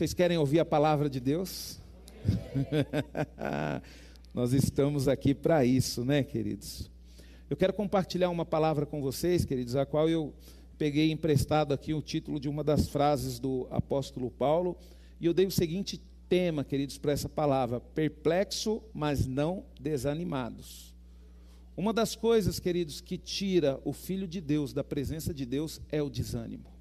Vocês querem ouvir a palavra de Deus? Nós estamos aqui para isso, né, queridos? Eu quero compartilhar uma palavra com vocês, queridos, a qual eu peguei emprestado aqui o título de uma das frases do apóstolo Paulo, e eu dei o seguinte tema, queridos, para essa palavra: perplexo, mas não desanimados. Uma das coisas, queridos, que tira o filho de Deus da presença de Deus é o desânimo.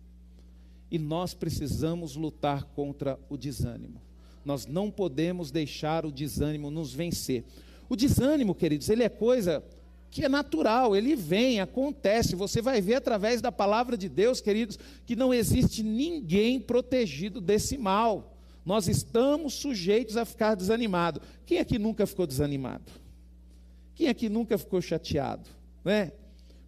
E nós precisamos lutar contra o desânimo. Nós não podemos deixar o desânimo nos vencer. O desânimo, queridos, ele é coisa que é natural, ele vem, acontece. Você vai ver através da palavra de Deus, queridos, que não existe ninguém protegido desse mal. Nós estamos sujeitos a ficar desanimado. Quem aqui nunca ficou desanimado? Quem aqui nunca ficou chateado, né?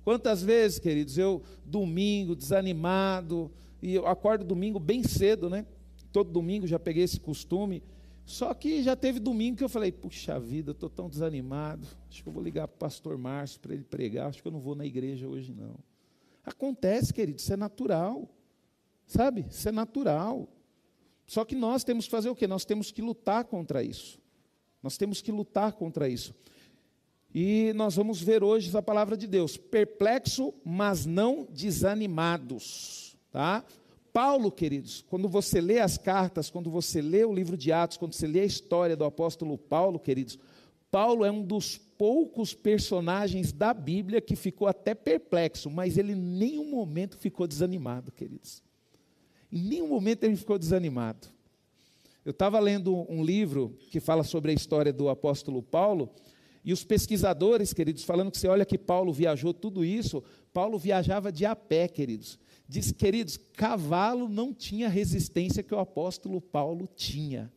Quantas vezes, queridos, eu domingo desanimado, e eu acordo domingo bem cedo, né? Todo domingo já peguei esse costume. Só que já teve domingo que eu falei, puxa vida, estou tão desanimado. Acho que eu vou ligar para o pastor Márcio para ele pregar. Acho que eu não vou na igreja hoje, não. Acontece, querido, isso é natural. Sabe? Isso é natural. Só que nós temos que fazer o quê? Nós temos que lutar contra isso. Nós temos que lutar contra isso. E nós vamos ver hoje a palavra de Deus. Perplexo, mas não desanimados. Tá? Paulo, queridos, quando você lê as cartas, quando você lê o livro de Atos, quando você lê a história do apóstolo Paulo, queridos, Paulo é um dos poucos personagens da Bíblia que ficou até perplexo, mas ele em nenhum momento ficou desanimado, queridos. Em nenhum momento ele ficou desanimado. Eu estava lendo um livro que fala sobre a história do apóstolo Paulo, e os pesquisadores, queridos, falando que você olha que Paulo viajou tudo isso, Paulo viajava de a pé, queridos. Diz, queridos, cavalo não tinha resistência que o apóstolo Paulo tinha.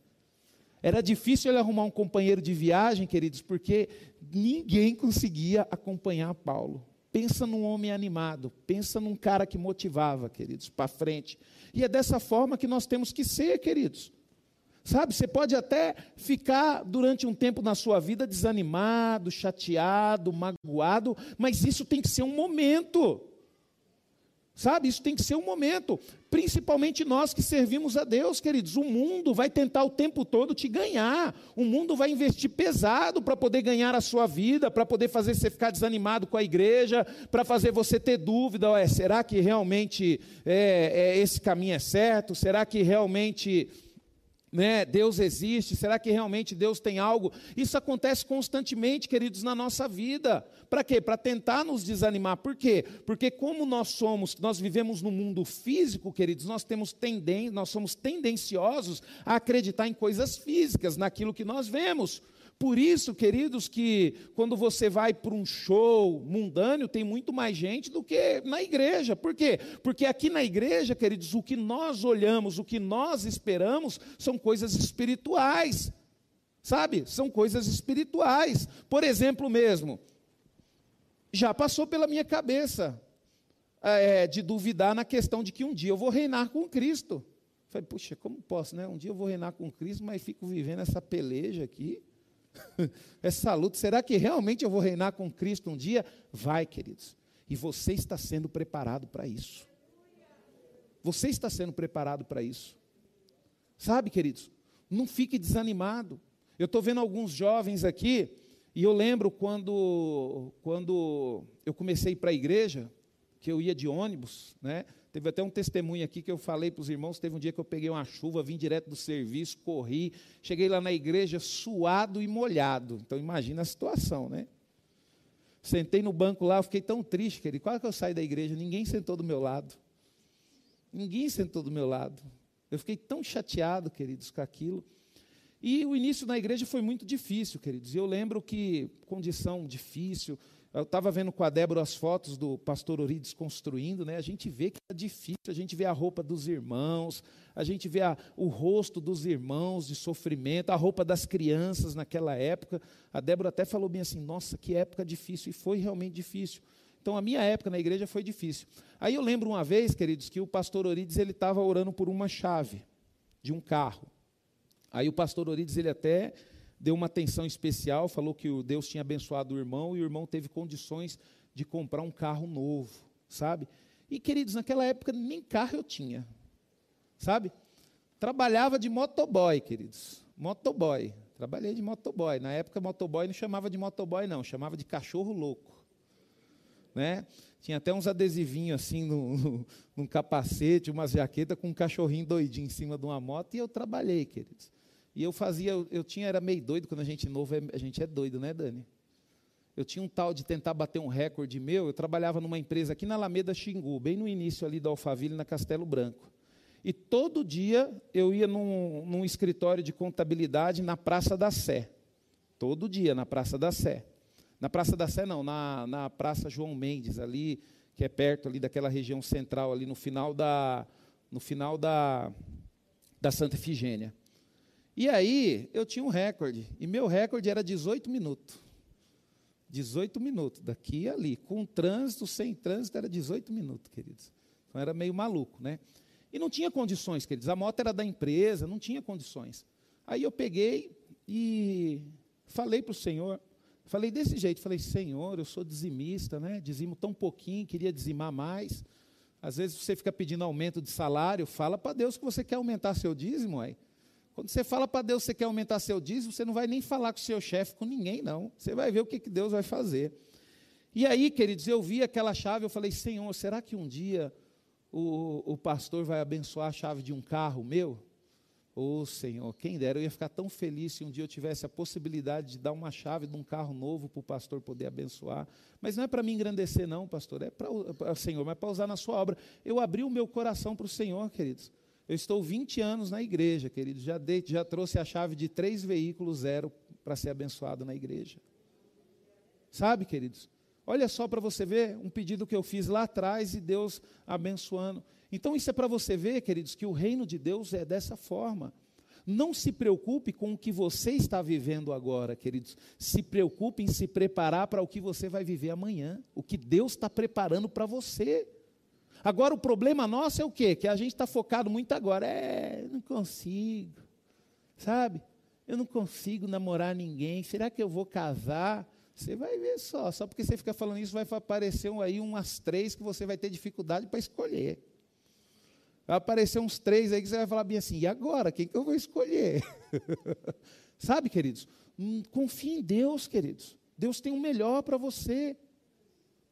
Era difícil ele arrumar um companheiro de viagem, queridos, porque ninguém conseguia acompanhar Paulo. Pensa num homem animado, pensa num cara que motivava, queridos, para frente. E é dessa forma que nós temos que ser, queridos. Sabe, você pode até ficar durante um tempo na sua vida desanimado, chateado, magoado, mas isso tem que ser um momento. Sabe, isso tem que ser um momento, principalmente nós que servimos a Deus, queridos. O mundo vai tentar o tempo todo te ganhar, o mundo vai investir pesado para poder ganhar a sua vida, para poder fazer você ficar desanimado com a igreja, para fazer você ter dúvida: será que realmente é, é, esse caminho é certo? Será que realmente né, Deus existe? Será que realmente Deus tem algo? Isso acontece constantemente, queridos, na nossa vida. Para quê? Para tentar nos desanimar. Por quê? Porque como nós somos, nós vivemos no mundo físico, queridos, nós temos tendência, nós somos tendenciosos a acreditar em coisas físicas, naquilo que nós vemos. Por isso, queridos, que quando você vai para um show mundâneo, tem muito mais gente do que na igreja. Por quê? Porque aqui na igreja, queridos, o que nós olhamos, o que nós esperamos, são coisas espirituais. Sabe? São coisas espirituais. Por exemplo, mesmo, já passou pela minha cabeça é, de duvidar na questão de que um dia eu vou reinar com Cristo. Falei, puxa, como posso, né? Um dia eu vou reinar com Cristo, mas fico vivendo essa peleja aqui. essa luta, será que realmente eu vou reinar com Cristo um dia? Vai, queridos. E você está sendo preparado para isso. Você está sendo preparado para isso. Sabe, queridos? Não fique desanimado. Eu estou vendo alguns jovens aqui, e eu lembro quando, quando eu comecei para a igreja, que eu ia de ônibus, né? Teve até um testemunho aqui que eu falei para os irmãos. Teve um dia que eu peguei uma chuva, vim direto do serviço, corri, cheguei lá na igreja suado e molhado. Então imagina a situação, né? Sentei no banco lá, fiquei tão triste, querido. Quase que eu saí da igreja, ninguém sentou do meu lado. Ninguém sentou do meu lado. Eu fiquei tão chateado, queridos, com aquilo. E o início na igreja foi muito difícil, queridos. E eu lembro que condição difícil, eu estava vendo com a Débora as fotos do pastor Ori desconstruindo, né? A gente vê que é difícil, a gente vê a roupa dos irmãos, a gente vê a, o rosto dos irmãos de sofrimento, a roupa das crianças naquela época. A Débora até falou bem assim: nossa, que época difícil, e foi realmente difícil. Então a minha época na igreja foi difícil. Aí eu lembro uma vez, queridos, que o pastor Orides ele estava orando por uma chave de um carro. Aí o pastor Orides ele até deu uma atenção especial, falou que o Deus tinha abençoado o irmão e o irmão teve condições de comprar um carro novo, sabe? E queridos, naquela época nem carro eu tinha, sabe? trabalhava de motoboy, queridos. Motoboy. Trabalhei de motoboy. Na época, motoboy não chamava de motoboy, não, chamava de cachorro louco. Né? Tinha até uns adesivinhos assim no, no, capacete, umas jaquetas com um cachorrinho doidinho em cima de uma moto, e eu trabalhei, queridos. E eu fazia, eu, tinha, era meio doido, quando a gente é novo, a gente é doido, né, Dani? Eu tinha um tal de tentar bater um recorde meu, eu trabalhava numa empresa aqui na Alameda Xingu, bem no início ali da Alphaville, na Castelo Branco. E todo dia eu ia num, num escritório de contabilidade na Praça da Sé. Todo dia na Praça da Sé. Na Praça da Sé, não, na, na Praça João Mendes, ali, que é perto ali daquela região central, ali no final da, no final da, da Santa Efigênia. E aí, eu tinha um recorde, e meu recorde era 18 minutos. 18 minutos, daqui e ali. Com trânsito, sem trânsito, era 18 minutos, queridos. Então era meio maluco, né? E não tinha condições, queridos. A moto era da empresa, não tinha condições. Aí eu peguei e falei para o Senhor, falei desse jeito, falei, Senhor, eu sou dizimista, né? Dizimo tão pouquinho, queria dizimar mais. Às vezes você fica pedindo aumento de salário, fala para Deus que você quer aumentar seu dízimo, aí. Quando você fala para Deus que você quer aumentar seu dízimo, você não vai nem falar com o seu chefe, com ninguém, não. Você vai ver o que, que Deus vai fazer. E aí, queridos, eu vi aquela chave, eu falei, Senhor, será que um dia o, o pastor vai abençoar a chave de um carro meu? Ô oh, Senhor, quem dera, eu ia ficar tão feliz se um dia eu tivesse a possibilidade de dar uma chave de um carro novo para o pastor poder abençoar. Mas não é para me engrandecer, não, pastor, é para o Senhor, mas é para usar na sua obra. Eu abri o meu coração para o Senhor, queridos. Eu estou 20 anos na igreja, queridos, já, já trouxe a chave de três veículos zero para ser abençoado na igreja. Sabe, queridos? Olha só para você ver um pedido que eu fiz lá atrás e Deus abençoando. Então, isso é para você ver, queridos, que o reino de Deus é dessa forma. Não se preocupe com o que você está vivendo agora, queridos. Se preocupe em se preparar para o que você vai viver amanhã. O que Deus está preparando para você. Agora, o problema nosso é o quê? Que a gente está focado muito agora. É, não consigo. Sabe? Eu não consigo namorar ninguém. Será que eu vou casar? Você vai ver só, só porque você fica falando isso, vai aparecer aí umas três que você vai ter dificuldade para escolher. Vai aparecer uns três aí que você vai falar bem assim, e agora? Quem que eu vou escolher? Sabe, queridos? Hum, confie em Deus, queridos. Deus tem o melhor para você.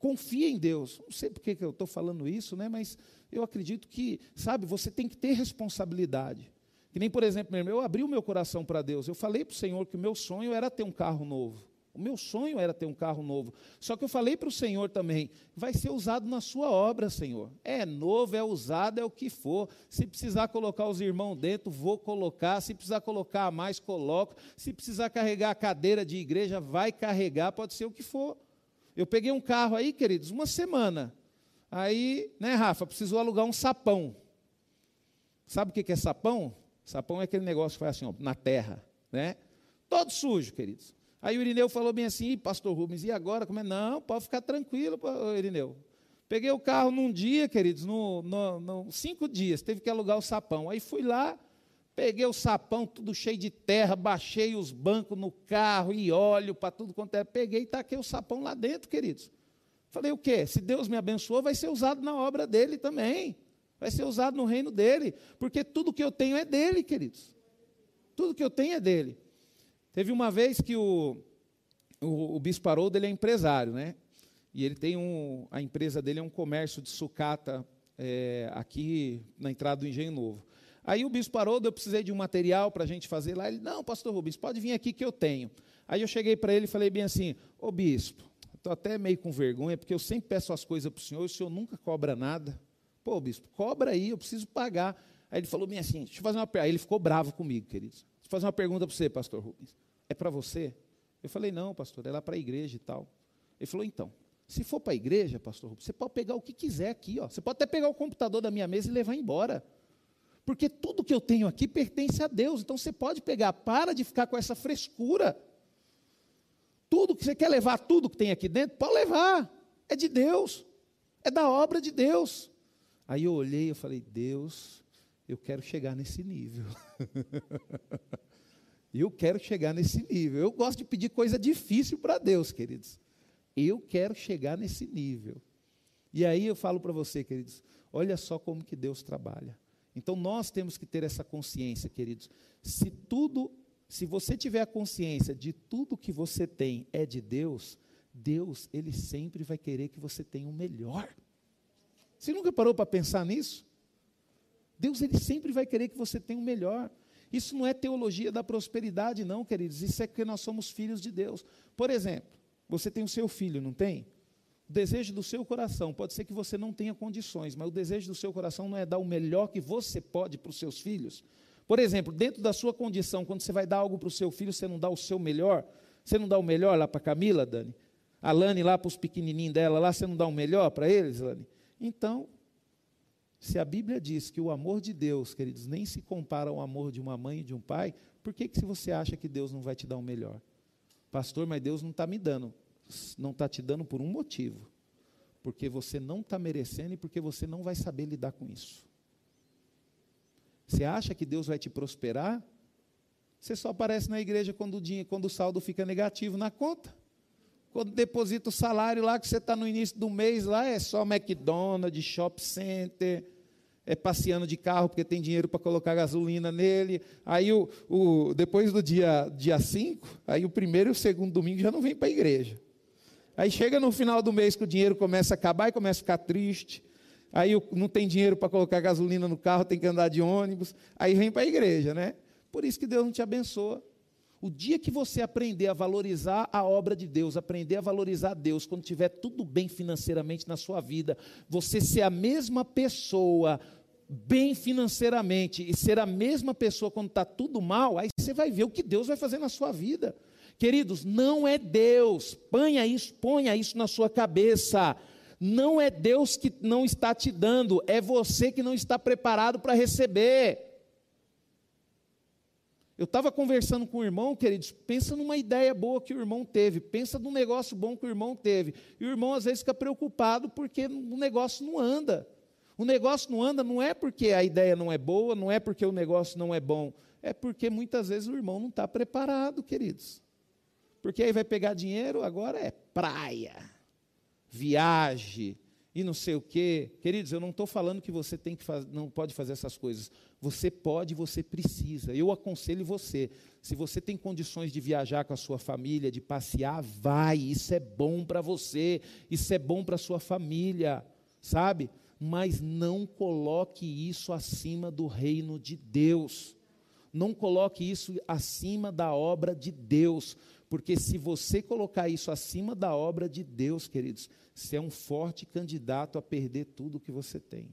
Confia em Deus. Não sei por que eu estou falando isso, né? mas eu acredito que, sabe, você tem que ter responsabilidade. Que nem, por exemplo, eu abri o meu coração para Deus. Eu falei para o Senhor que o meu sonho era ter um carro novo. O meu sonho era ter um carro novo. Só que eu falei para o Senhor também: vai ser usado na sua obra, Senhor. É novo, é usado, é o que for. Se precisar colocar os irmãos dentro, vou colocar. Se precisar colocar mais, coloco. Se precisar carregar a cadeira de igreja, vai carregar, pode ser o que for. Eu peguei um carro aí, queridos, uma semana. Aí, né, Rafa, precisou alugar um sapão. Sabe o que é sapão? Sapão é aquele negócio que faz assim, ó, na terra, né? Todo sujo, queridos. Aí o Irineu falou bem assim, pastor Rubens, e agora? Como é? Não, pode ficar tranquilo, Irineu. Peguei o carro num dia, queridos, no, no, no, cinco dias, teve que alugar o sapão. Aí fui lá, peguei o sapão, tudo cheio de terra, baixei os bancos no carro e óleo para tudo quanto é. Peguei e taquei o sapão lá dentro, queridos. Falei, o quê? Se Deus me abençoou, vai ser usado na obra dele também. Vai ser usado no reino dele. Porque tudo que eu tenho é dele, queridos. Tudo que eu tenho é dele. Teve uma vez que o, o, o Bispo Haroldo ele é empresário, né? E ele tem um, a empresa dele é um comércio de sucata é, aqui na entrada do Engenho Novo. Aí o Bispo Haroldo, eu precisei de um material para a gente fazer lá. Ele, não, pastor Rubens, pode vir aqui que eu tenho. Aí eu cheguei para ele e falei bem assim, ô bispo, estou até meio com vergonha, porque eu sempre peço as coisas para o senhor e o senhor nunca cobra nada. Pô, bispo, cobra aí, eu preciso pagar. Aí ele falou bem assim, deixa eu fazer uma pergunta. Aí ele ficou bravo comigo, queridos fazer uma pergunta para você, pastor Rubens. É para você? Eu falei, não, pastor, é lá para a igreja e tal. Ele falou, então, se for para a igreja, pastor Rubens, você pode pegar o que quiser aqui, ó. Você pode até pegar o computador da minha mesa e levar embora. Porque tudo que eu tenho aqui pertence a Deus. Então você pode pegar, para de ficar com essa frescura. Tudo que você quer levar, tudo que tem aqui dentro, pode levar. É de Deus. É da obra de Deus. Aí eu olhei e falei, Deus, eu quero chegar nesse nível. eu quero chegar nesse nível. Eu gosto de pedir coisa difícil para Deus, queridos. Eu quero chegar nesse nível. E aí eu falo para você, queridos, olha só como que Deus trabalha. Então nós temos que ter essa consciência, queridos. Se tudo, se você tiver a consciência de tudo que você tem é de Deus, Deus, ele sempre vai querer que você tenha o melhor. Você nunca parou para pensar nisso? Deus ele sempre vai querer que você tenha o melhor. Isso não é teologia da prosperidade, não, queridos. Isso é que nós somos filhos de Deus. Por exemplo, você tem o seu filho, não tem? O desejo do seu coração, pode ser que você não tenha condições, mas o desejo do seu coração não é dar o melhor que você pode para os seus filhos. Por exemplo, dentro da sua condição, quando você vai dar algo para o seu filho, você não dá o seu melhor? Você não dá o melhor lá para Camila, Dani? A Lani lá para os pequenininhos dela, lá você não dá o melhor para eles, Lani? Então, se a Bíblia diz que o amor de Deus, queridos, nem se compara ao amor de uma mãe e de um pai, por que, que você acha que Deus não vai te dar o melhor? Pastor, mas Deus não está me dando. Não está te dando por um motivo. Porque você não está merecendo e porque você não vai saber lidar com isso. Você acha que Deus vai te prosperar? Você só aparece na igreja quando o, quando o saldo fica negativo na conta. Quando deposita o salário lá que você está no início do mês, lá é só McDonald's, Shop Center, é passeando de carro porque tem dinheiro para colocar gasolina nele. Aí o, o, depois do dia 5, dia cinco, aí o primeiro e o segundo domingo já não vem para a igreja. Aí chega no final do mês que o dinheiro começa a acabar e começa a ficar triste. Aí não tem dinheiro para colocar gasolina no carro, tem que andar de ônibus. Aí vem para a igreja, né? Por isso que Deus não te abençoa. O dia que você aprender a valorizar a obra de Deus, aprender a valorizar Deus, quando tiver tudo bem financeiramente na sua vida, você ser a mesma pessoa bem financeiramente e ser a mesma pessoa quando está tudo mal, aí você vai ver o que Deus vai fazer na sua vida. Queridos, não é Deus, ponha isso, ponha isso na sua cabeça. Não é Deus que não está te dando, é você que não está preparado para receber. Eu estava conversando com o irmão, queridos, pensa numa ideia boa que o irmão teve, pensa num negócio bom que o irmão teve. E o irmão às vezes fica preocupado porque o negócio não anda. O negócio não anda não é porque a ideia não é boa, não é porque o negócio não é bom, é porque muitas vezes o irmão não está preparado, queridos. Porque aí vai pegar dinheiro, agora é praia, viagem, e não sei o quê. Queridos, eu não estou falando que você tem que faz, não pode fazer essas coisas. Você pode, você precisa. Eu aconselho você. Se você tem condições de viajar com a sua família, de passear, vai. Isso é bom para você. Isso é bom para a sua família, sabe? Mas não coloque isso acima do reino de Deus. Não coloque isso acima da obra de Deus. Porque se você colocar isso acima da obra de Deus, queridos, você é um forte candidato a perder tudo que você tem.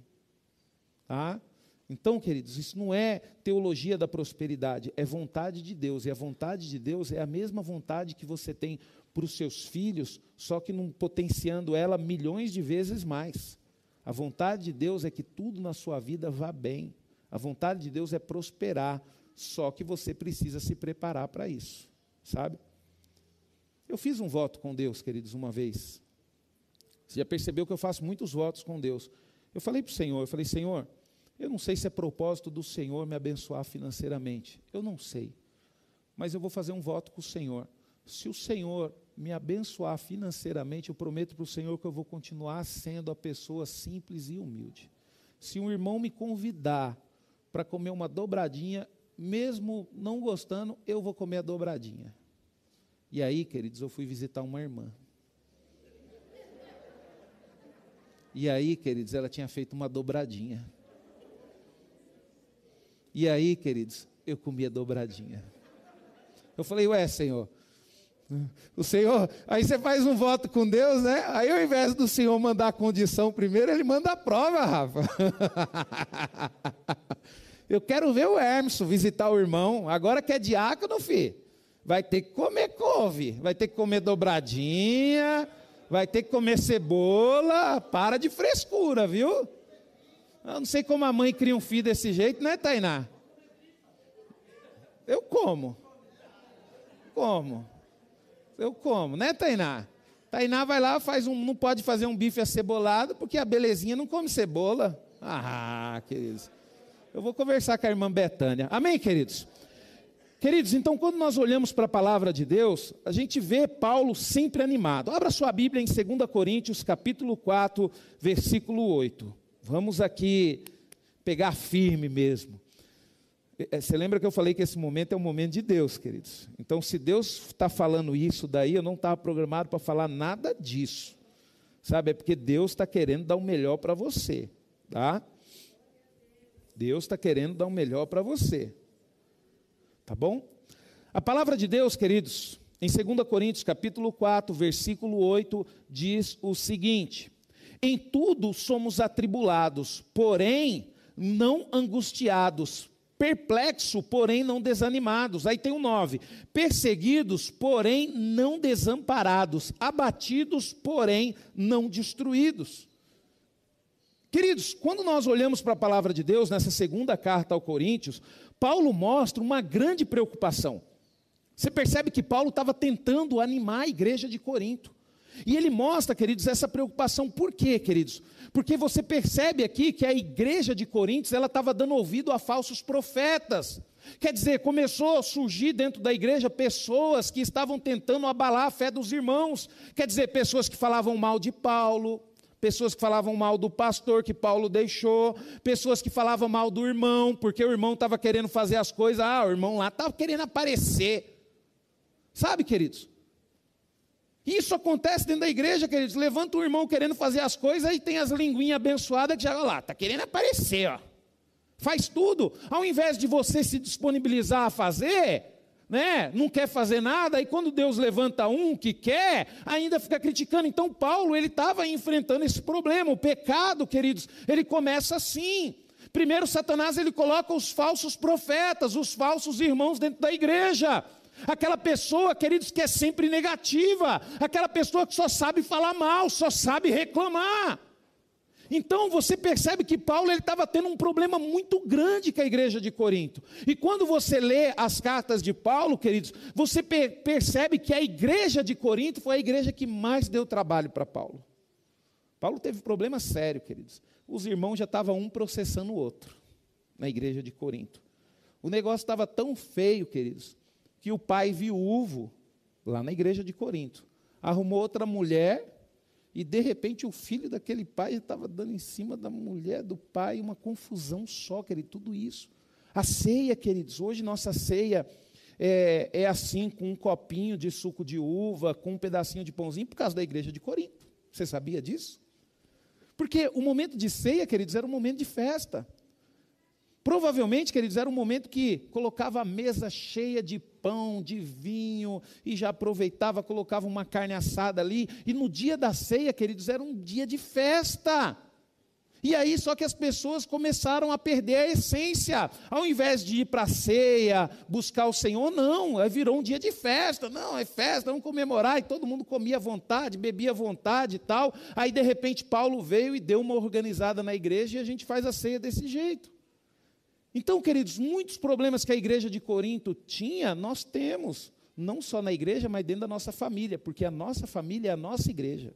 Tá? Então, queridos, isso não é teologia da prosperidade, é vontade de Deus. E a vontade de Deus é a mesma vontade que você tem para os seus filhos, só que potenciando ela milhões de vezes mais. A vontade de Deus é que tudo na sua vida vá bem. A vontade de Deus é prosperar, só que você precisa se preparar para isso, sabe? Eu fiz um voto com Deus, queridos, uma vez. Você já percebeu que eu faço muitos votos com Deus. Eu falei para o Senhor, eu falei, Senhor, eu não sei se é propósito do Senhor me abençoar financeiramente. Eu não sei. Mas eu vou fazer um voto com o Senhor. Se o Senhor me abençoar financeiramente, eu prometo para o Senhor que eu vou continuar sendo a pessoa simples e humilde. Se um irmão me convidar para comer uma dobradinha, mesmo não gostando, eu vou comer a dobradinha. E aí, queridos, eu fui visitar uma irmã. E aí, queridos, ela tinha feito uma dobradinha. E aí, queridos, eu comi a dobradinha. Eu falei, ué, Senhor, o Senhor, aí você faz um voto com Deus, né? Aí ao invés do Senhor mandar a condição primeiro, ele manda a prova, Rafa. Eu quero ver o Hermes visitar o irmão, agora que é diácono, filho vai ter que comer couve, vai ter que comer dobradinha, vai ter que comer cebola, para de frescura, viu? Eu não sei como a mãe cria um filho desse jeito, né, Tainá? Eu como. Como? Eu como, né, Tainá? Tainá vai lá, faz um, não pode fazer um bife acebolado, porque a belezinha não come cebola. Ah, queridos. Eu vou conversar com a irmã Betânia. Amém, queridos? Queridos, então quando nós olhamos para a palavra de Deus, a gente vê Paulo sempre animado. Abra sua Bíblia em 2 Coríntios, capítulo 4, versículo 8. Vamos aqui pegar firme mesmo. É, é, você lembra que eu falei que esse momento é um momento de Deus, queridos? Então, se Deus está falando isso daí, eu não estava programado para falar nada disso. Sabe? É porque Deus está querendo dar o melhor para você, tá? Deus está querendo dar o melhor para você. Tá bom? A palavra de Deus, queridos, em 2 Coríntios, capítulo 4, versículo 8, diz o seguinte: Em tudo somos atribulados, porém não angustiados, perplexos, porém não desanimados. Aí tem o 9: perseguidos, porém não desamparados, abatidos, porém não destruídos. Queridos, quando nós olhamos para a palavra de Deus nessa segunda carta ao Coríntios, Paulo mostra uma grande preocupação. Você percebe que Paulo estava tentando animar a igreja de Corinto. E ele mostra, queridos, essa preocupação. Por quê, queridos? Porque você percebe aqui que a igreja de Coríntios ela estava dando ouvido a falsos profetas. Quer dizer, começou a surgir dentro da igreja pessoas que estavam tentando abalar a fé dos irmãos. Quer dizer, pessoas que falavam mal de Paulo, pessoas que falavam mal do pastor que Paulo deixou, pessoas que falavam mal do irmão, porque o irmão estava querendo fazer as coisas, ah, o irmão lá estava querendo aparecer. Sabe, queridos? Isso acontece dentro da igreja, queridos. Levanta um irmão querendo fazer as coisas e tem as linguinhas abençoadas que já olha lá, está querendo aparecer, ó. Faz tudo. Ao invés de você se disponibilizar a fazer, né? Não quer fazer nada, e quando Deus levanta um que quer, ainda fica criticando. Então Paulo, ele estava enfrentando esse problema. O pecado, queridos, ele começa assim. Primeiro Satanás ele coloca os falsos profetas, os falsos irmãos dentro da igreja. Aquela pessoa, queridos, que é sempre negativa, aquela pessoa que só sabe falar mal, só sabe reclamar. Então você percebe que Paulo estava tendo um problema muito grande com a igreja de Corinto. E quando você lê as cartas de Paulo, queridos, você per percebe que a igreja de Corinto foi a igreja que mais deu trabalho para Paulo. Paulo teve problema sério, queridos. Os irmãos já estavam um processando o outro na igreja de Corinto. O negócio estava tão feio, queridos, que o pai viúvo, lá na igreja de Corinto, arrumou outra mulher e de repente o filho daquele pai estava dando em cima da mulher do pai, uma confusão só, querido, tudo isso. A ceia, queridos, hoje nossa ceia é, é assim, com um copinho de suco de uva, com um pedacinho de pãozinho, por causa da igreja de Corinto. Você sabia disso? Porque o momento de ceia, queridos, era um momento de festa. Provavelmente, queridos, era um momento que colocava a mesa cheia de pão, de vinho, e já aproveitava, colocava uma carne assada ali, e no dia da ceia, queridos, era um dia de festa. E aí, só que as pessoas começaram a perder a essência. Ao invés de ir para a ceia, buscar o Senhor, não, virou um dia de festa. Não, é festa, vamos comemorar. E todo mundo comia à vontade, bebia à vontade e tal. Aí, de repente, Paulo veio e deu uma organizada na igreja e a gente faz a ceia desse jeito. Então, queridos, muitos problemas que a igreja de Corinto tinha, nós temos, não só na igreja, mas dentro da nossa família, porque a nossa família é a nossa igreja.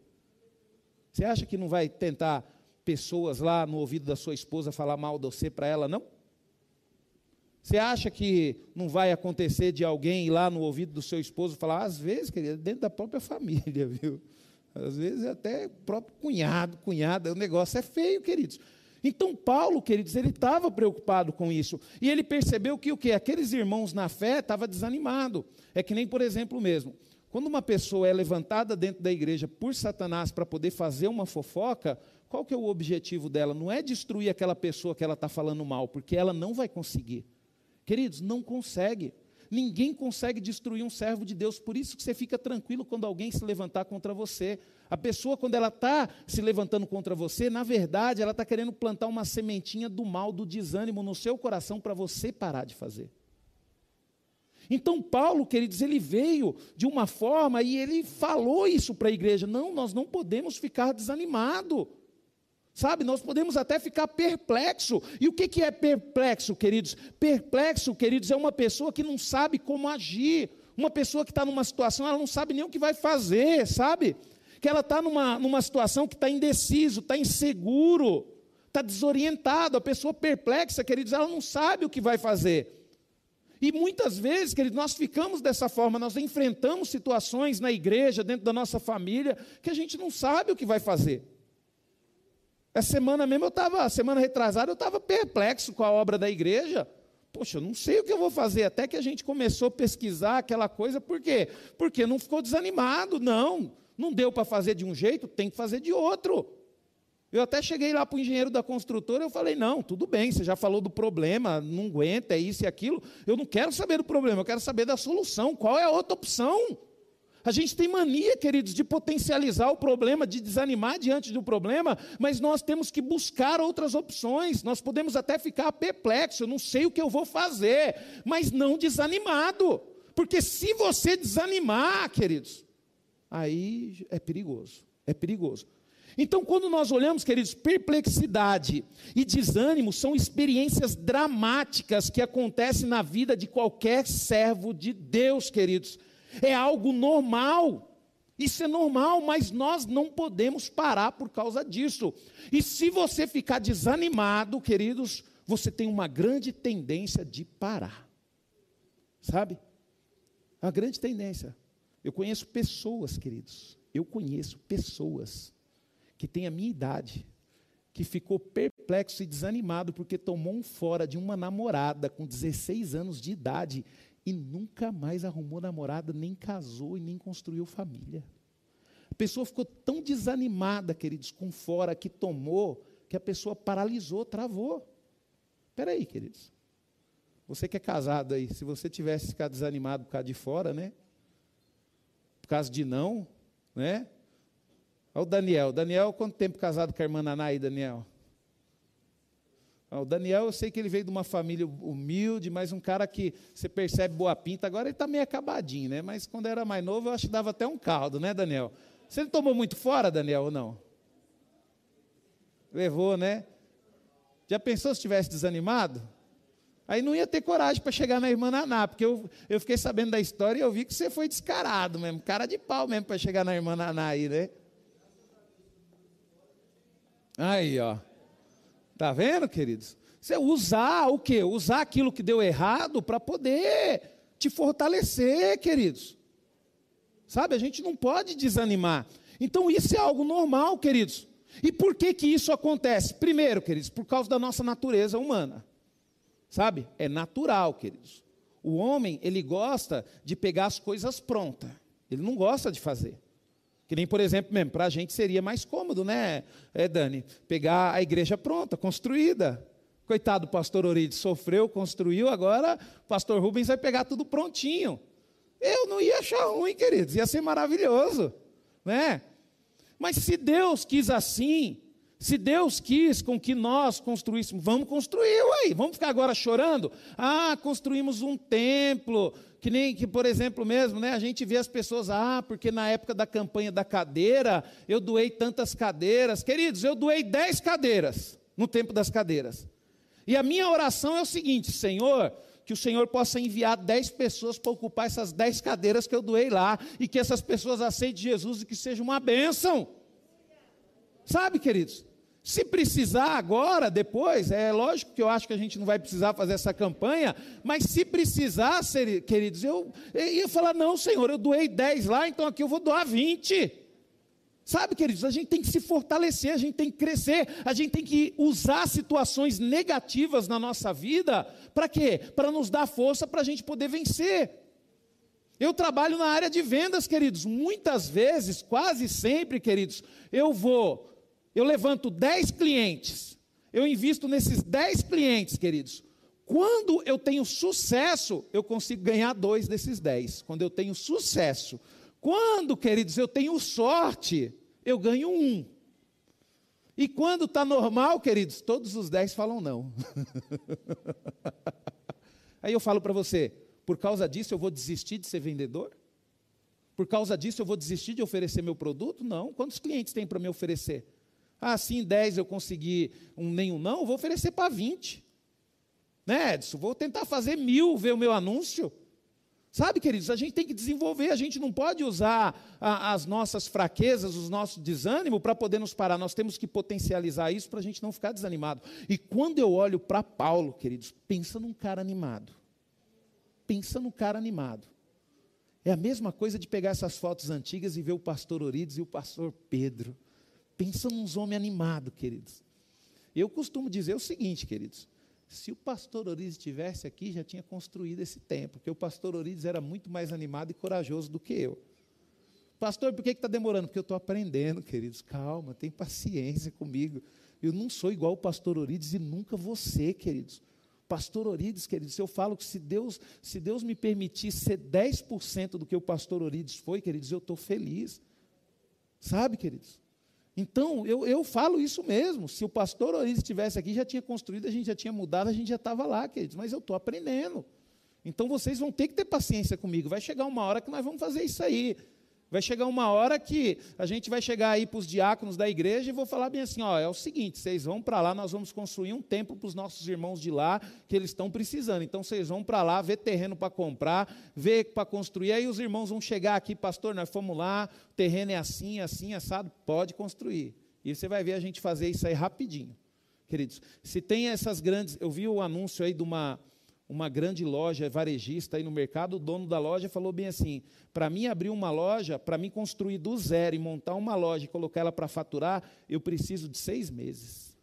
Você acha que não vai tentar pessoas lá no ouvido da sua esposa falar mal de você para ela, não? Você acha que não vai acontecer de alguém ir lá no ouvido do seu esposo falar, às vezes, querido, dentro da própria família, viu? Às vezes até próprio cunhado, cunhada, o negócio é feio, queridos. Então Paulo, queridos, ele estava preocupado com isso. E ele percebeu que o que? Aqueles irmãos na fé estavam desanimados. É que nem, por exemplo, mesmo, quando uma pessoa é levantada dentro da igreja por Satanás para poder fazer uma fofoca, qual que é o objetivo dela? Não é destruir aquela pessoa que ela está falando mal, porque ela não vai conseguir. Queridos, não consegue. Ninguém consegue destruir um servo de Deus, por isso que você fica tranquilo quando alguém se levantar contra você. A pessoa, quando ela está se levantando contra você, na verdade, ela está querendo plantar uma sementinha do mal, do desânimo no seu coração para você parar de fazer. Então, Paulo, queridos, ele veio de uma forma e ele falou isso para a igreja: não, nós não podemos ficar desanimados. Sabe, nós podemos até ficar perplexo. E o que, que é perplexo, queridos? Perplexo, queridos, é uma pessoa que não sabe como agir. Uma pessoa que está numa situação, ela não sabe nem o que vai fazer, sabe? que ela está numa, numa situação que está indeciso, está inseguro, está desorientado, a pessoa perplexa, queridos, ela não sabe o que vai fazer. E muitas vezes, queridos, nós ficamos dessa forma, nós enfrentamos situações na igreja, dentro da nossa família, que a gente não sabe o que vai fazer. Essa semana mesmo eu estava, semana retrasada, eu estava perplexo com a obra da igreja. Poxa, eu não sei o que eu vou fazer. Até que a gente começou a pesquisar aquela coisa, por quê? Porque não ficou desanimado, não. Não deu para fazer de um jeito, tem que fazer de outro. Eu até cheguei lá para o engenheiro da construtora, eu falei, não, tudo bem, você já falou do problema, não aguenta, é isso e aquilo. Eu não quero saber do problema, eu quero saber da solução. Qual é a outra opção? A gente tem mania, queridos, de potencializar o problema, de desanimar diante do problema, mas nós temos que buscar outras opções. Nós podemos até ficar perplexo, eu não sei o que eu vou fazer, mas não desanimado. Porque se você desanimar, queridos, aí é perigoso. É perigoso. Então, quando nós olhamos, queridos, perplexidade e desânimo são experiências dramáticas que acontecem na vida de qualquer servo de Deus, queridos é algo normal. Isso é normal, mas nós não podemos parar por causa disso. E se você ficar desanimado, queridos, você tem uma grande tendência de parar. Sabe? Uma grande tendência. Eu conheço pessoas, queridos, eu conheço pessoas que têm a minha idade, que ficou perplexo e desanimado porque tomou um fora de uma namorada com 16 anos de idade e nunca mais arrumou namorada, nem casou e nem construiu família. A pessoa ficou tão desanimada, queridos, com fora que tomou, que a pessoa paralisou, travou. Espera aí, queridos. Você que é casado aí, se você tivesse ficado desanimado por causa de fora, né? Por causa de não, né? Olha o Daniel. Daniel, quanto tempo casado com a irmã Naná aí, Daniel? O Daniel, eu sei que ele veio de uma família humilde, mas um cara que você percebe boa pinta. Agora ele está meio acabadinho, né? Mas quando era mais novo, eu acho que dava até um caldo, né, Daniel? Você não tomou muito fora, Daniel, ou não? Levou, né? Já pensou se tivesse desanimado? Aí não ia ter coragem para chegar na irmã Naná, porque eu, eu fiquei sabendo da história e eu vi que você foi descarado mesmo, cara de pau mesmo para chegar na irmã Naná aí, né? Aí, ó. Está vendo, queridos? Você usar o quê? Usar aquilo que deu errado para poder te fortalecer, queridos. Sabe, a gente não pode desanimar. Então isso é algo normal, queridos. E por que que isso acontece? Primeiro, queridos, por causa da nossa natureza humana. Sabe? É natural, queridos. O homem, ele gosta de pegar as coisas prontas. Ele não gosta de fazer. Que nem, por exemplo, mesmo, para a gente seria mais cômodo, né, é, Dani? Pegar a igreja pronta, construída. Coitado do pastor Orides, sofreu, construiu, agora o pastor Rubens vai pegar tudo prontinho. Eu não ia achar ruim, queridos, ia ser maravilhoso, né? Mas se Deus quis assim, se Deus quis com que nós construíssemos, vamos construir, aí, vamos ficar agora chorando? Ah, construímos um templo, que nem que, por exemplo, mesmo, né, a gente vê as pessoas, ah, porque na época da campanha da cadeira, eu doei tantas cadeiras. Queridos, eu doei dez cadeiras no tempo das cadeiras. E a minha oração é o seguinte: Senhor, que o Senhor possa enviar dez pessoas para ocupar essas dez cadeiras que eu doei lá, e que essas pessoas aceitem Jesus e que seja uma bênção. Sabe, queridos? Se precisar agora, depois, é lógico que eu acho que a gente não vai precisar fazer essa campanha, mas se precisar, queridos, eu, eu ia falar: não, Senhor, eu doei 10 lá, então aqui eu vou doar 20. Sabe, queridos, a gente tem que se fortalecer, a gente tem que crescer, a gente tem que usar situações negativas na nossa vida, para quê? Para nos dar força para a gente poder vencer. Eu trabalho na área de vendas, queridos, muitas vezes, quase sempre, queridos, eu vou eu levanto 10 clientes, eu invisto nesses 10 clientes, queridos. Quando eu tenho sucesso, eu consigo ganhar dois desses 10. Quando eu tenho sucesso. Quando, queridos, eu tenho sorte, eu ganho um. E quando está normal, queridos, todos os 10 falam não. Aí eu falo para você, por causa disso eu vou desistir de ser vendedor? Por causa disso eu vou desistir de oferecer meu produto? Não. Quantos clientes tem para me oferecer? Ah, sim, 10 eu consegui um nenhum não, vou oferecer para 20. Né, Edson? Vou tentar fazer mil, ver o meu anúncio. Sabe, queridos, a gente tem que desenvolver, a gente não pode usar a, as nossas fraquezas, os nossos desânimos para poder nos parar. Nós temos que potencializar isso para a gente não ficar desanimado. E quando eu olho para Paulo, queridos, pensa num cara animado. Pensa num cara animado. É a mesma coisa de pegar essas fotos antigas e ver o pastor Orides e o pastor Pedro. Pensa nos homens animados, queridos. Eu costumo dizer o seguinte, queridos. Se o pastor Orides estivesse aqui, já tinha construído esse templo, porque o pastor Orides era muito mais animado e corajoso do que eu. Pastor, por que está demorando? Porque eu estou aprendendo, queridos. Calma, tem paciência comigo. Eu não sou igual o pastor Orides e nunca você, queridos. Pastor Orides, queridos, eu falo que se Deus, se Deus me permitir ser 10% do que o pastor Orides foi, queridos, eu estou feliz. Sabe, queridos? Então, eu, eu falo isso mesmo. Se o pastor Orides estivesse aqui, já tinha construído, a gente já tinha mudado, a gente já estava lá, queridos. Mas eu estou aprendendo. Então, vocês vão ter que ter paciência comigo. Vai chegar uma hora que nós vamos fazer isso aí. Vai chegar uma hora que a gente vai chegar aí para os diáconos da igreja e vou falar bem assim: ó, é o seguinte, vocês vão para lá, nós vamos construir um templo para os nossos irmãos de lá, que eles estão precisando. Então vocês vão para lá, ver terreno para comprar, ver para construir. Aí os irmãos vão chegar aqui, pastor, nós fomos lá, o terreno é assim, assim, assado, pode construir. E você vai ver a gente fazer isso aí rapidinho. Queridos, se tem essas grandes. Eu vi o anúncio aí de uma uma grande loja varejista aí no mercado, o dono da loja falou bem assim: para mim abrir uma loja, para mim construir do zero e montar uma loja e colocar ela para faturar, eu preciso de seis meses.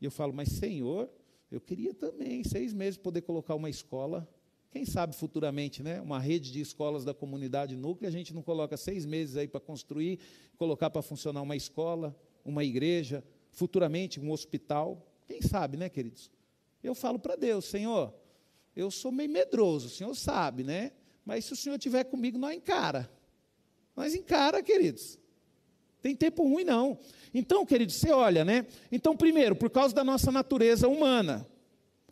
E eu falo, mas senhor, eu queria também, seis meses, poder colocar uma escola. Quem sabe futuramente, né? Uma rede de escolas da comunidade núclea, a gente não coloca seis meses aí para construir, colocar para funcionar uma escola, uma igreja, futuramente um hospital. Quem sabe, né, queridos? Eu falo para Deus, Senhor, eu sou meio medroso, o Senhor sabe, né? Mas se o Senhor estiver comigo, nós encara. Nós encara, queridos. Tem tempo ruim, não. Então, queridos, você olha, né? Então, primeiro, por causa da nossa natureza humana.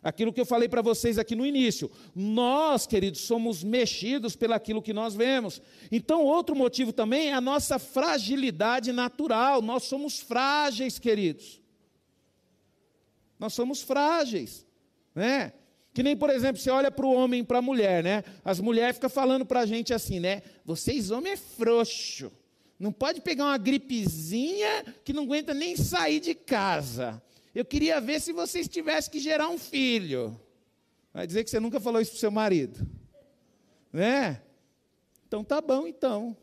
Aquilo que eu falei para vocês aqui no início. Nós, queridos, somos mexidos pelaquilo que nós vemos. Então, outro motivo também é a nossa fragilidade natural. Nós somos frágeis, queridos. Nós somos frágeis, né? Que nem, por exemplo, você olha para o homem e para a mulher, né? As mulheres ficam falando para a gente assim, né? Vocês, homem, é frouxo. Não pode pegar uma gripezinha que não aguenta nem sair de casa. Eu queria ver se vocês tivessem que gerar um filho. Vai dizer que você nunca falou isso para seu marido. Né? Então tá bom, então.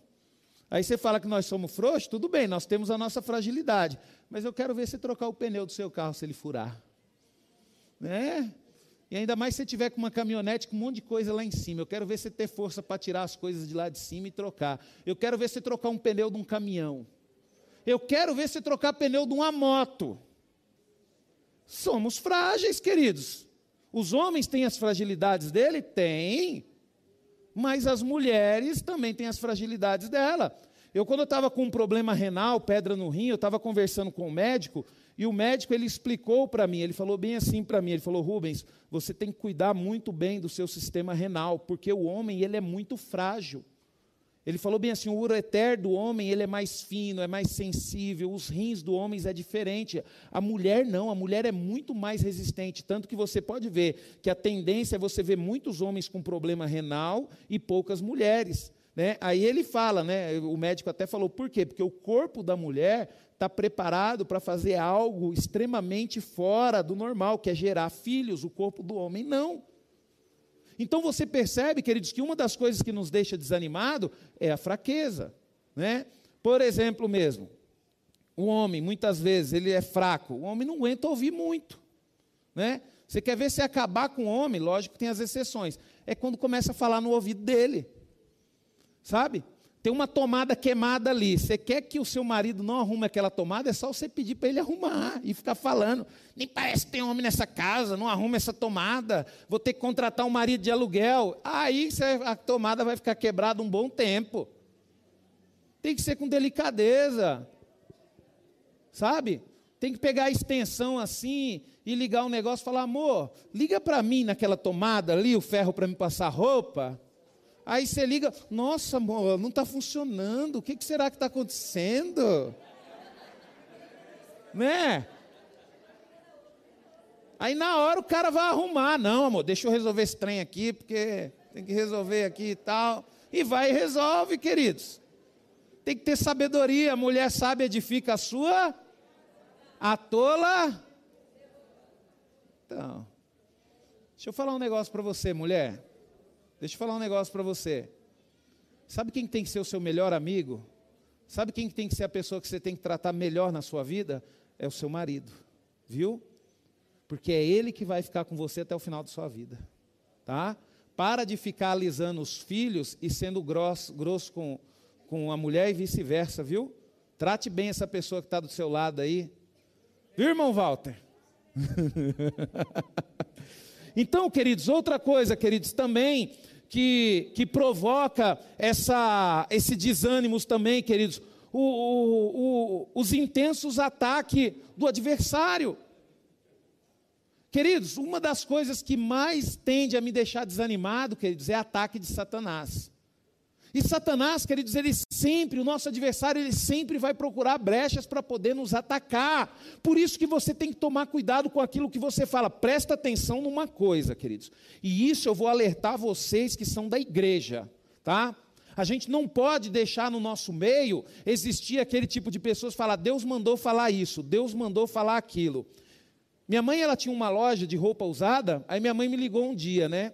Aí você fala que nós somos frouxos, tudo bem, nós temos a nossa fragilidade. Mas eu quero ver você trocar o pneu do seu carro se ele furar né? E ainda mais se você tiver com uma caminhonete com um monte de coisa lá em cima. Eu quero ver você ter força para tirar as coisas de lá de cima e trocar. Eu quero ver você trocar um pneu de um caminhão. Eu quero ver você trocar pneu de uma moto. Somos frágeis, queridos. Os homens têm as fragilidades dele? Tem. Mas as mulheres também têm as fragilidades dela. Eu, quando eu estava com um problema renal, pedra no rim, eu estava conversando com o médico, e o médico ele explicou para mim, ele falou bem assim para mim, ele falou: "Rubens, você tem que cuidar muito bem do seu sistema renal, porque o homem ele é muito frágil". Ele falou bem assim: o ureter do homem ele é mais fino, é mais sensível, os rins do homem é diferente. A mulher não, a mulher é muito mais resistente. Tanto que você pode ver que a tendência é você ver muitos homens com problema renal e poucas mulheres. Né? Aí ele fala, né? o médico até falou, por quê? Porque o corpo da mulher está preparado para fazer algo extremamente fora do normal, que é gerar filhos, o corpo do homem não. Então você percebe, queridos, que uma das coisas que nos deixa desanimado é a fraqueza, né? Por exemplo mesmo, o homem, muitas vezes, ele é fraco, o homem não aguenta ouvir muito, né? Você quer ver se acabar com o homem, lógico que tem as exceções, é quando começa a falar no ouvido dele, sabe? Tem uma tomada queimada ali. Você quer que o seu marido não arrume aquela tomada? É só você pedir para ele arrumar e ficar falando. Nem parece que tem homem nessa casa, não arruma essa tomada. Vou ter que contratar um marido de aluguel. Aí a tomada vai ficar quebrada um bom tempo. Tem que ser com delicadeza. Sabe? Tem que pegar a extensão assim e ligar um negócio e falar: amor, liga para mim naquela tomada ali, o ferro para me passar roupa. Aí você liga, nossa, amor, não está funcionando, o que, que será que está acontecendo? Né? Aí na hora o cara vai arrumar, não, amor, deixa eu resolver esse trem aqui, porque tem que resolver aqui e tal. E vai e resolve, queridos. Tem que ter sabedoria, a mulher sábia edifica a sua, a tola. Então, deixa eu falar um negócio para você, mulher. Deixa eu falar um negócio para você. Sabe quem tem que ser o seu melhor amigo? Sabe quem tem que ser a pessoa que você tem que tratar melhor na sua vida? É o seu marido, viu? Porque é ele que vai ficar com você até o final da sua vida, tá? Para de ficar alisando os filhos e sendo grosso, grosso com, com a mulher e vice-versa, viu? Trate bem essa pessoa que está do seu lado aí. Viu, irmão Walter? então, queridos, outra coisa, queridos, também que, que provoca essa, esse desânimo também, queridos, o, o, o, os intensos ataques do adversário. Queridos, uma das coisas que mais tende a me deixar desanimado, queridos, é ataque de Satanás. E Satanás, queridos, ele sempre, o nosso adversário, ele sempre vai procurar brechas para poder nos atacar. Por isso que você tem que tomar cuidado com aquilo que você fala. Presta atenção numa coisa, queridos. E isso eu vou alertar vocês que são da igreja, tá? A gente não pode deixar no nosso meio existir aquele tipo de pessoas falar, Deus mandou falar isso, Deus mandou falar aquilo. Minha mãe, ela tinha uma loja de roupa usada, aí minha mãe me ligou um dia, né?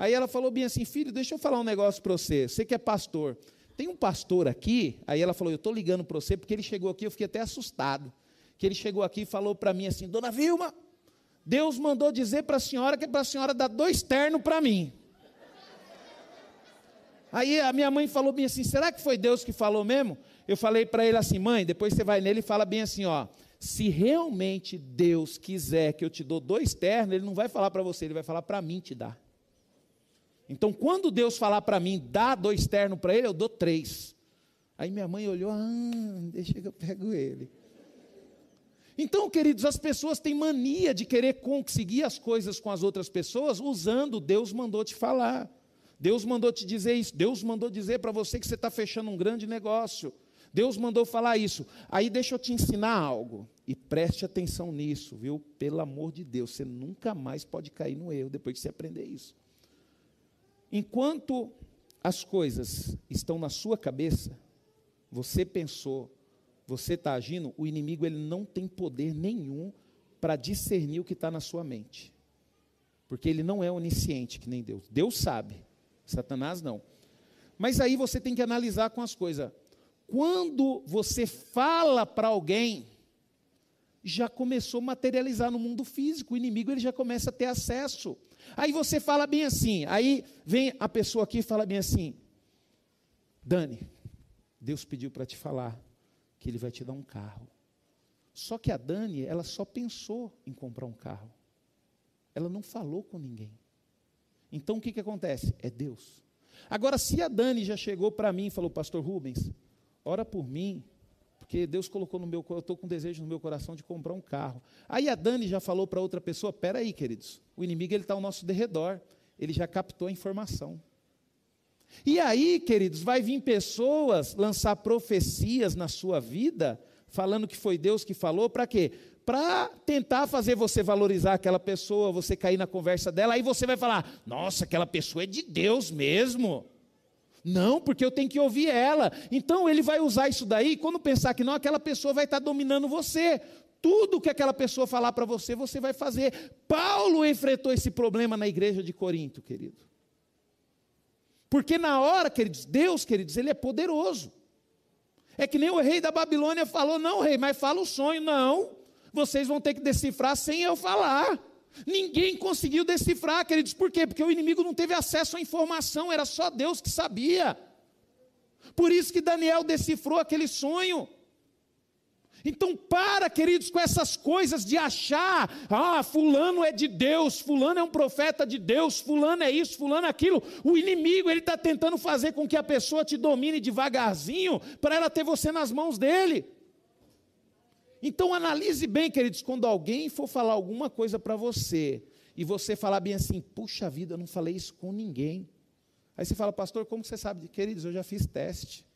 Aí ela falou bem assim: Filho, deixa eu falar um negócio para você. Você que é pastor. Tem um pastor aqui. Aí ela falou: Eu estou ligando para você porque ele chegou aqui. Eu fiquei até assustado. Que ele chegou aqui e falou para mim assim: Dona Vilma, Deus mandou dizer para a senhora que é para a senhora dar dois ternos para mim. Aí a minha mãe falou bem assim: Será que foi Deus que falou mesmo? Eu falei para ele assim: Mãe, depois você vai nele e fala bem assim: Ó, se realmente Deus quiser que eu te dou dois ternos, Ele não vai falar para você, Ele vai falar para mim te dar. Então, quando Deus falar para mim, dá dois ternos para ele, eu dou três. Aí minha mãe olhou, ah, deixa que eu pego ele. Então, queridos, as pessoas têm mania de querer conseguir as coisas com as outras pessoas usando Deus mandou te falar. Deus mandou te dizer isso. Deus mandou dizer para você que você está fechando um grande negócio. Deus mandou falar isso. Aí deixa eu te ensinar algo. E preste atenção nisso, viu? Pelo amor de Deus, você nunca mais pode cair no erro depois que você aprender isso. Enquanto as coisas estão na sua cabeça, você pensou, você está agindo, o inimigo ele não tem poder nenhum para discernir o que está na sua mente. Porque ele não é onisciente que nem Deus. Deus sabe, Satanás não. Mas aí você tem que analisar com as coisas. Quando você fala para alguém, já começou a materializar no mundo físico, o inimigo ele já começa a ter acesso. Aí você fala bem assim, aí vem a pessoa aqui e fala bem assim: Dani, Deus pediu para te falar que Ele vai te dar um carro. Só que a Dani, ela só pensou em comprar um carro. Ela não falou com ninguém. Então o que, que acontece? É Deus. Agora, se a Dani já chegou para mim e falou, Pastor Rubens, ora por mim, porque Deus colocou no meu, eu estou com desejo no meu coração de comprar um carro. Aí a Dani já falou para outra pessoa, espera aí, queridos, o inimigo ele está ao nosso derredor, ele já captou a informação. E aí, queridos, vai vir pessoas lançar profecias na sua vida, falando que foi Deus que falou, para quê? Para tentar fazer você valorizar aquela pessoa, você cair na conversa dela, aí você vai falar: nossa, aquela pessoa é de Deus mesmo. Não, porque eu tenho que ouvir ela. Então ele vai usar isso daí, quando pensar que não, aquela pessoa vai estar dominando você. Tudo que aquela pessoa falar para você, você vai fazer. Paulo enfrentou esse problema na igreja de Corinto, querido. Porque na hora, queridos, Deus, queridos, ele é poderoso. É que nem o rei da Babilônia falou: não, rei, mas fala o sonho. Não, vocês vão ter que decifrar sem eu falar. Ninguém conseguiu decifrar, queridos, por quê? Porque o inimigo não teve acesso à informação, era só Deus que sabia. Por isso que Daniel decifrou aquele sonho. Então, para, queridos, com essas coisas de achar, ah, Fulano é de Deus, Fulano é um profeta de Deus, Fulano é isso, Fulano é aquilo. O inimigo, ele está tentando fazer com que a pessoa te domine devagarzinho, para ela ter você nas mãos dele. Então analise bem, queridos, quando alguém for falar alguma coisa para você e você falar bem assim, puxa vida, eu não falei isso com ninguém. Aí você fala, pastor, como você sabe? Queridos, eu já fiz teste.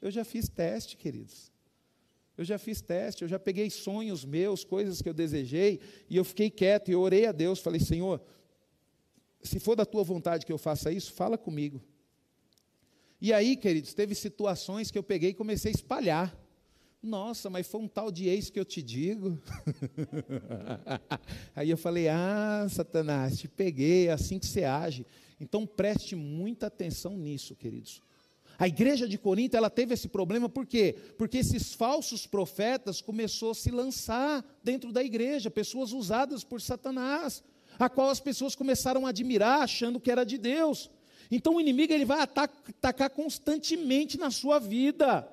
Eu já fiz teste, queridos. Eu já fiz teste, eu já peguei sonhos meus, coisas que eu desejei, e eu fiquei quieto e orei a Deus, falei, Senhor, se for da tua vontade que eu faça isso, fala comigo. E aí, queridos, teve situações que eu peguei e comecei a espalhar. Nossa, mas foi um tal de ex que eu te digo. Aí eu falei: Ah, Satanás, te peguei, é assim que você age. Então preste muita atenção nisso, queridos. A igreja de Corinto, ela teve esse problema por quê? Porque esses falsos profetas começou a se lançar dentro da igreja, pessoas usadas por Satanás, a qual as pessoas começaram a admirar, achando que era de Deus. Então o inimigo ele vai atacar constantemente na sua vida.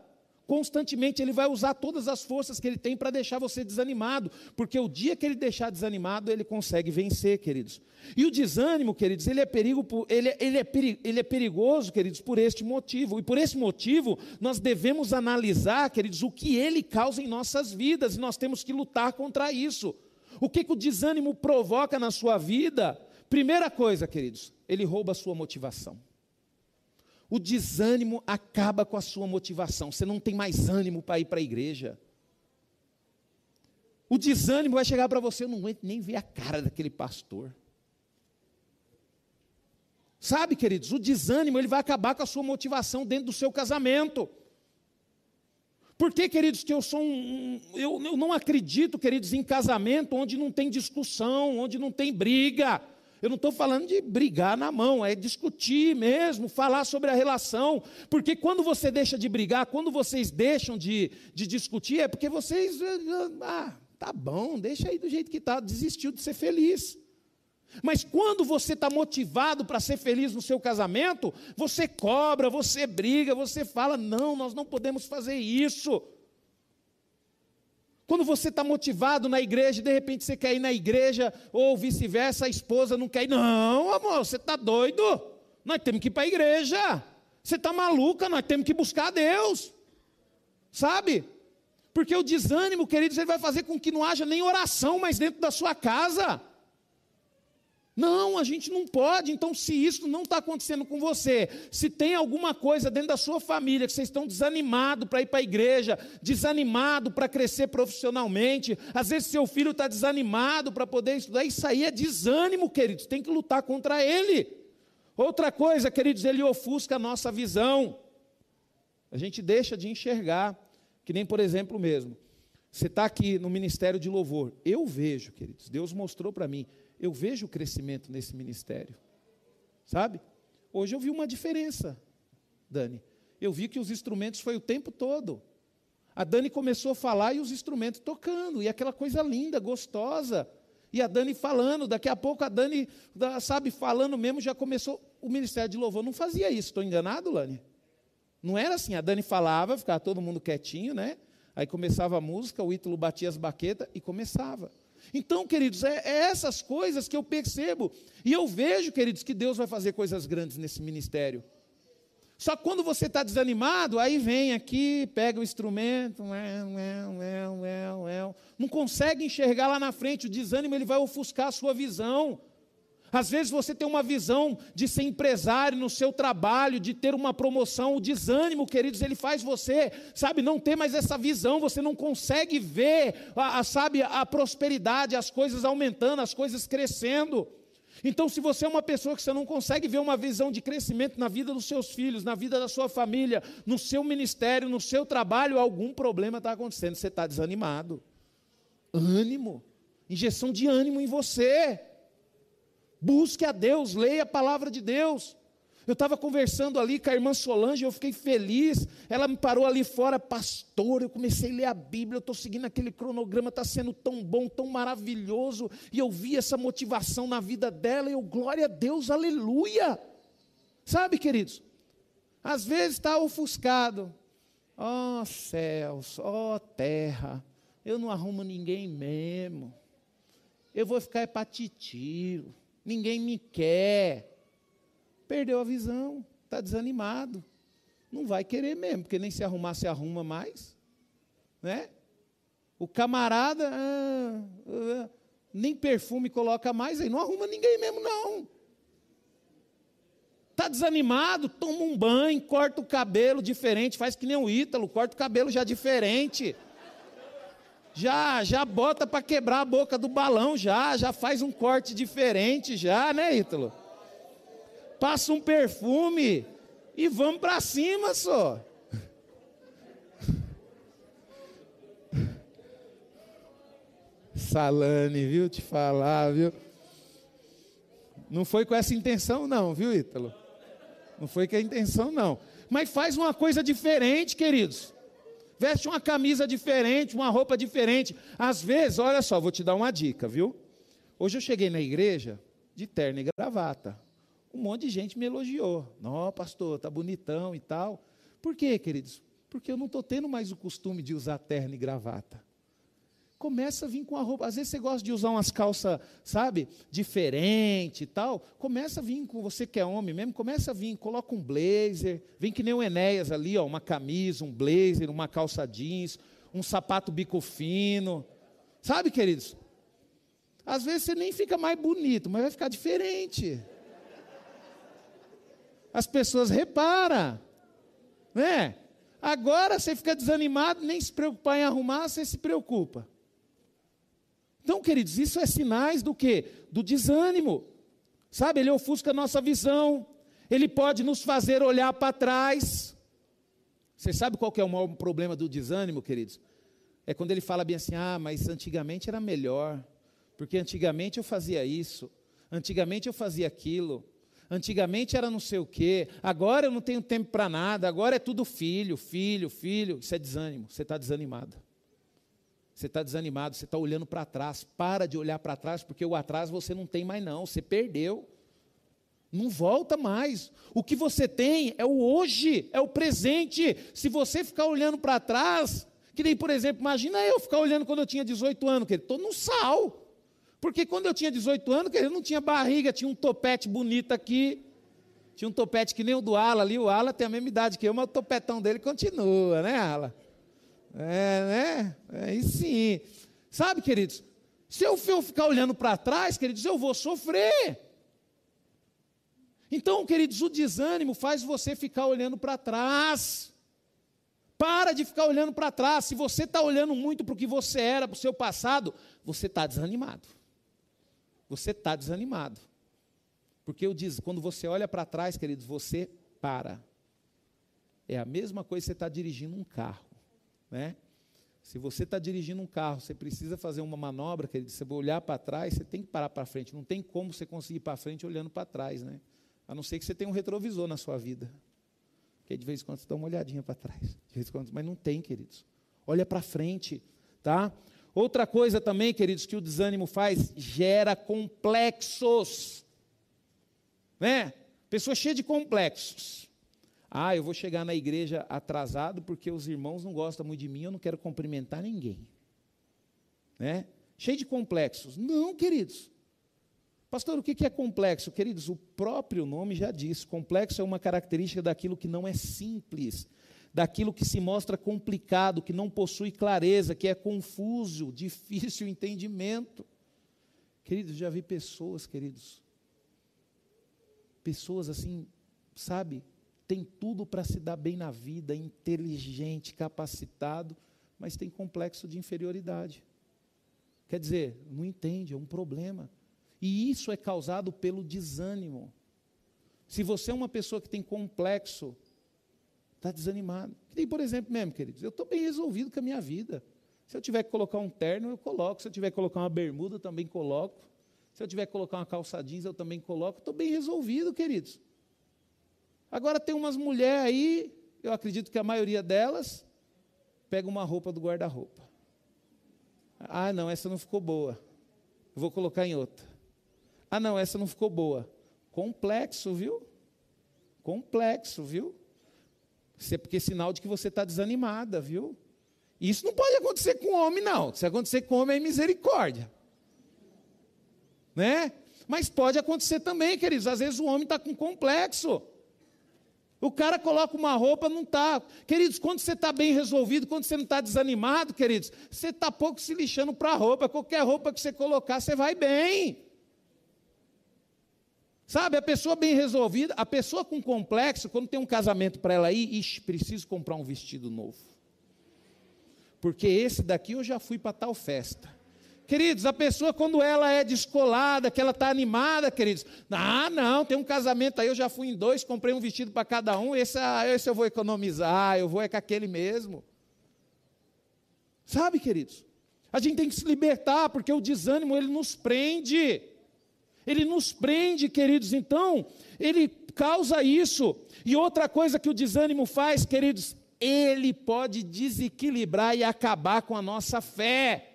Constantemente ele vai usar todas as forças que ele tem para deixar você desanimado, porque o dia que ele deixar desanimado, ele consegue vencer, queridos. E o desânimo, queridos, ele é, perigo, ele, é, ele, é, ele é perigoso, queridos, por este motivo. E por esse motivo, nós devemos analisar, queridos, o que ele causa em nossas vidas, e nós temos que lutar contra isso. O que, que o desânimo provoca na sua vida? Primeira coisa, queridos, ele rouba a sua motivação. O desânimo acaba com a sua motivação. Você não tem mais ânimo para ir para a igreja. O desânimo vai chegar para você, eu não aguento nem ver a cara daquele pastor. Sabe, queridos, o desânimo ele vai acabar com a sua motivação dentro do seu casamento. Por que, queridos, que eu sou um. Eu, eu não acredito, queridos, em casamento onde não tem discussão, onde não tem briga. Eu não estou falando de brigar na mão, é discutir mesmo, falar sobre a relação. Porque quando você deixa de brigar, quando vocês deixam de, de discutir, é porque vocês. Ah, tá bom, deixa aí do jeito que está, desistiu de ser feliz. Mas quando você está motivado para ser feliz no seu casamento, você cobra, você briga, você fala: não, nós não podemos fazer isso. Quando você está motivado na igreja, de repente você quer ir na igreja, ou vice-versa, a esposa não quer ir. Não, amor, você está doido. Nós temos que ir para a igreja. Você está maluca, nós temos que buscar Deus. Sabe? Porque o desânimo, queridos, ele vai fazer com que não haja nem oração mais dentro da sua casa. Não, a gente não pode. Então, se isso não está acontecendo com você, se tem alguma coisa dentro da sua família que vocês estão desanimados para ir para a igreja, desanimado para crescer profissionalmente, às vezes seu filho está desanimado para poder estudar, isso aí é desânimo, queridos. Tem que lutar contra ele. Outra coisa, queridos, ele ofusca a nossa visão. A gente deixa de enxergar, que nem por exemplo mesmo. Você está aqui no ministério de louvor. Eu vejo, queridos, Deus mostrou para mim eu vejo o crescimento nesse ministério. Sabe? Hoje eu vi uma diferença, Dani. Eu vi que os instrumentos foi o tempo todo. A Dani começou a falar e os instrumentos tocando, e aquela coisa linda, gostosa. E a Dani falando, daqui a pouco a Dani, sabe, falando mesmo, já começou. O ministério de louvor não fazia isso, estou enganado, Lani? Não era assim, a Dani falava, ficava todo mundo quietinho, né? Aí começava a música, o Ítalo batia as baquetas e começava. Então, queridos, é, é, essas coisas que eu percebo. E eu vejo, queridos, que Deus vai fazer coisas grandes nesse ministério. Só que quando você está desanimado, aí vem aqui, pega o instrumento, não consegue enxergar lá na frente, o desânimo ele vai ofuscar a sua visão. Às vezes você tem uma visão de ser empresário no seu trabalho, de ter uma promoção, o desânimo, queridos, ele faz você, sabe, não ter mais essa visão, você não consegue ver, a, a, sabe, a prosperidade, as coisas aumentando, as coisas crescendo. Então, se você é uma pessoa que você não consegue ver uma visão de crescimento na vida dos seus filhos, na vida da sua família, no seu ministério, no seu trabalho, algum problema está acontecendo, você está desanimado. Ânimo, injeção de ânimo em você. Busque a Deus, leia a palavra de Deus. Eu estava conversando ali com a irmã Solange, eu fiquei feliz. Ela me parou ali fora, pastor. Eu comecei a ler a Bíblia, eu estou seguindo aquele cronograma, está sendo tão bom, tão maravilhoso. E eu vi essa motivação na vida dela, e eu, glória a Deus, aleluia. Sabe, queridos, às vezes está ofuscado. Ó oh, céus, ó oh, terra, eu não arrumo ninguém mesmo. Eu vou ficar hepatitilo ninguém me quer. Perdeu a visão, está desanimado. Não vai querer mesmo, porque nem se arrumar se arruma mais. Né? O camarada ah, ah, nem perfume coloca mais, aí não arruma ninguém mesmo, não. Está desanimado, toma um banho, corta o cabelo diferente, faz que nem o Ítalo, corta o cabelo já diferente já já bota para quebrar a boca do balão já, já faz um corte diferente já, né, Ítalo? Passa um perfume e vamos para cima só. Salane, viu te falar, viu? Não foi com essa intenção não, viu, Ítalo? Não foi que a intenção, não. Mas faz uma coisa diferente, queridos. Veste uma camisa diferente, uma roupa diferente. Às vezes, olha só, vou te dar uma dica, viu? Hoje eu cheguei na igreja de terno e gravata. Um monte de gente me elogiou. Não, pastor, tá bonitão e tal. Por quê, queridos? Porque eu não estou tendo mais o costume de usar terno e gravata começa a vir com a roupa. Às vezes você gosta de usar umas calças, sabe, diferente e tal. Começa a vir com você que é homem mesmo, começa a vir, coloca um blazer, vem que nem o Enéas ali, ó, uma camisa, um blazer, uma calça jeans, um sapato bico fino. Sabe, queridos? Às vezes você nem fica mais bonito, mas vai ficar diferente. As pessoas reparam, né? Agora você fica desanimado, nem se preocupar em arrumar, você se preocupa. Então, queridos, isso é sinais do que? Do desânimo. Sabe, ele ofusca a nossa visão, ele pode nos fazer olhar para trás. Você sabe qual é o maior problema do desânimo, queridos? É quando ele fala bem assim: ah, mas antigamente era melhor, porque antigamente eu fazia isso, antigamente eu fazia aquilo, antigamente era não sei o quê, agora eu não tenho tempo para nada, agora é tudo filho, filho, filho. Isso é desânimo, você está desanimado. Você está desanimado, você está olhando para trás. Para de olhar para trás, porque o atrás você não tem mais, não. Você perdeu. Não volta mais. O que você tem é o hoje, é o presente. Se você ficar olhando para trás, que nem, por exemplo, imagina eu ficar olhando quando eu tinha 18 anos, que estou no sal. Porque quando eu tinha 18 anos, eu não tinha barriga, tinha um topete bonito aqui. Tinha um topete que nem o do Ala ali. O Ala tem a mesma idade que eu, mas o topetão dele continua, né, Ala? É, né? Aí sim. Sabe, queridos? Se eu ficar olhando para trás, queridos, eu vou sofrer. Então, queridos, o desânimo faz você ficar olhando para trás. Para de ficar olhando para trás. Se você está olhando muito para o que você era, para o seu passado, você está desanimado. Você está desanimado. Porque eu diz, quando você olha para trás, queridos, você para. É a mesma coisa que você está dirigindo um carro. Né? Se você está dirigindo um carro, você precisa fazer uma manobra, que você vai olhar para trás, você tem que parar para frente. Não tem como você conseguir ir para frente olhando para trás, né? A não ser que você tenha um retrovisor na sua vida. Que de vez em quando você dá uma olhadinha para trás. De vez em quando, mas não tem, queridos. Olha para frente, tá? Outra coisa também, queridos, que o desânimo faz, gera complexos. Né? Pessoa cheia de complexos. Ah, eu vou chegar na igreja atrasado porque os irmãos não gostam muito de mim, eu não quero cumprimentar ninguém. Né? Cheio de complexos. Não, queridos. Pastor, o que é complexo? Queridos, o próprio nome já diz: complexo é uma característica daquilo que não é simples, daquilo que se mostra complicado, que não possui clareza, que é confuso, difícil entendimento. Queridos, já vi pessoas, queridos, pessoas assim, sabe, tem tudo para se dar bem na vida, inteligente, capacitado, mas tem complexo de inferioridade. Quer dizer, não entende, é um problema. E isso é causado pelo desânimo. Se você é uma pessoa que tem complexo, está desanimado. E, por exemplo, mesmo, queridos, eu estou bem resolvido com a minha vida. Se eu tiver que colocar um terno, eu coloco. Se eu tiver que colocar uma bermuda, eu também coloco. Se eu tiver que colocar uma calça jeans, eu também coloco. Estou bem resolvido, queridos. Agora tem umas mulheres aí, eu acredito que a maioria delas, pega uma roupa do guarda-roupa. Ah, não, essa não ficou boa. vou colocar em outra. Ah, não, essa não ficou boa. Complexo, viu? Complexo, viu? Isso é porque é sinal de que você está desanimada, viu? Isso não pode acontecer com homem, não. Se acontecer com homem, é misericórdia. Né? Mas pode acontecer também, queridos. Às vezes o homem está com complexo. O cara coloca uma roupa, não está. Queridos, quando você está bem resolvido, quando você não está desanimado, queridos, você está pouco se lixando para a roupa. Qualquer roupa que você colocar, você vai bem. Sabe, a pessoa bem resolvida, a pessoa com complexo, quando tem um casamento para ela ir, ixi, preciso comprar um vestido novo. Porque esse daqui eu já fui para tal festa. Queridos, a pessoa quando ela é descolada, que ela está animada, queridos, ah, não, tem um casamento aí, eu já fui em dois, comprei um vestido para cada um, esse, ah, esse eu vou economizar, eu vou é com aquele mesmo. Sabe, queridos? A gente tem que se libertar, porque o desânimo, ele nos prende. Ele nos prende, queridos. Então, ele causa isso. E outra coisa que o desânimo faz, queridos, ele pode desequilibrar e acabar com a nossa fé.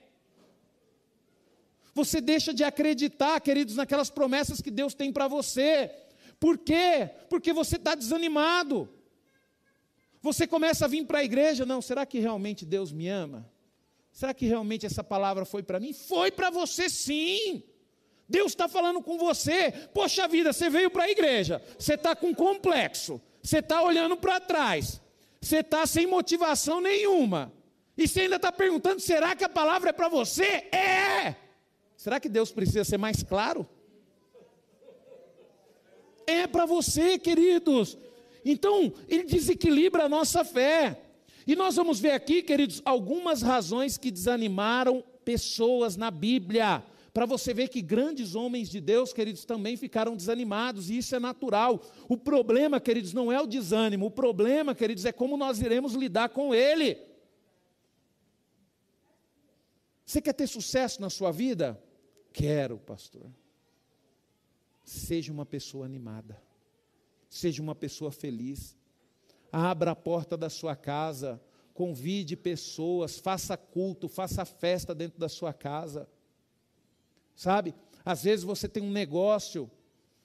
Você deixa de acreditar, queridos, naquelas promessas que Deus tem para você. Por quê? Porque você está desanimado. Você começa a vir para a igreja, não, será que realmente Deus me ama? Será que realmente essa palavra foi para mim? Foi para você sim. Deus está falando com você. Poxa vida, você veio para a igreja, você está com complexo, você está olhando para trás, você está sem motivação nenhuma. E você ainda está perguntando: será que a palavra é para você? É! Será que Deus precisa ser mais claro? É para você, queridos. Então, ele desequilibra a nossa fé. E nós vamos ver aqui, queridos, algumas razões que desanimaram pessoas na Bíblia para você ver que grandes homens de Deus, queridos, também ficaram desanimados, e isso é natural. O problema, queridos, não é o desânimo, o problema, queridos, é como nós iremos lidar com ele. Você quer ter sucesso na sua vida? Quero, pastor. Seja uma pessoa animada, seja uma pessoa feliz. Abra a porta da sua casa, convide pessoas, faça culto, faça festa dentro da sua casa. Sabe? Às vezes você tem um negócio,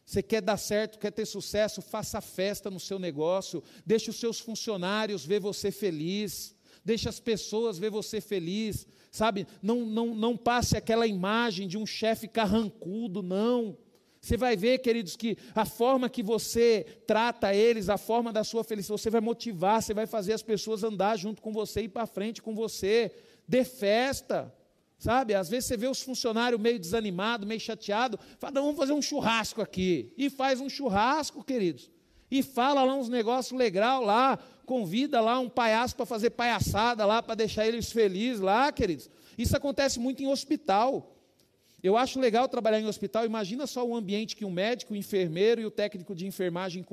você quer dar certo, quer ter sucesso, faça festa no seu negócio, deixe os seus funcionários ver você feliz, deixe as pessoas ver você feliz, sabe? Não, não, não passe aquela imagem de um chefe carrancudo, não. Você vai ver, queridos, que a forma que você trata eles, a forma da sua felicidade, você vai motivar, você vai fazer as pessoas andar junto com você, ir para frente com você. Dê festa, Sabe, às vezes você vê os funcionários meio desanimados, meio chateados, fala, vamos fazer um churrasco aqui. E faz um churrasco, queridos. E fala lá uns negócios legal lá, convida lá um palhaço para fazer palhaçada lá, para deixar eles felizes lá, queridos. Isso acontece muito em hospital. Eu acho legal trabalhar em hospital. Imagina só o ambiente que o médico, o enfermeiro e o técnico de enfermagem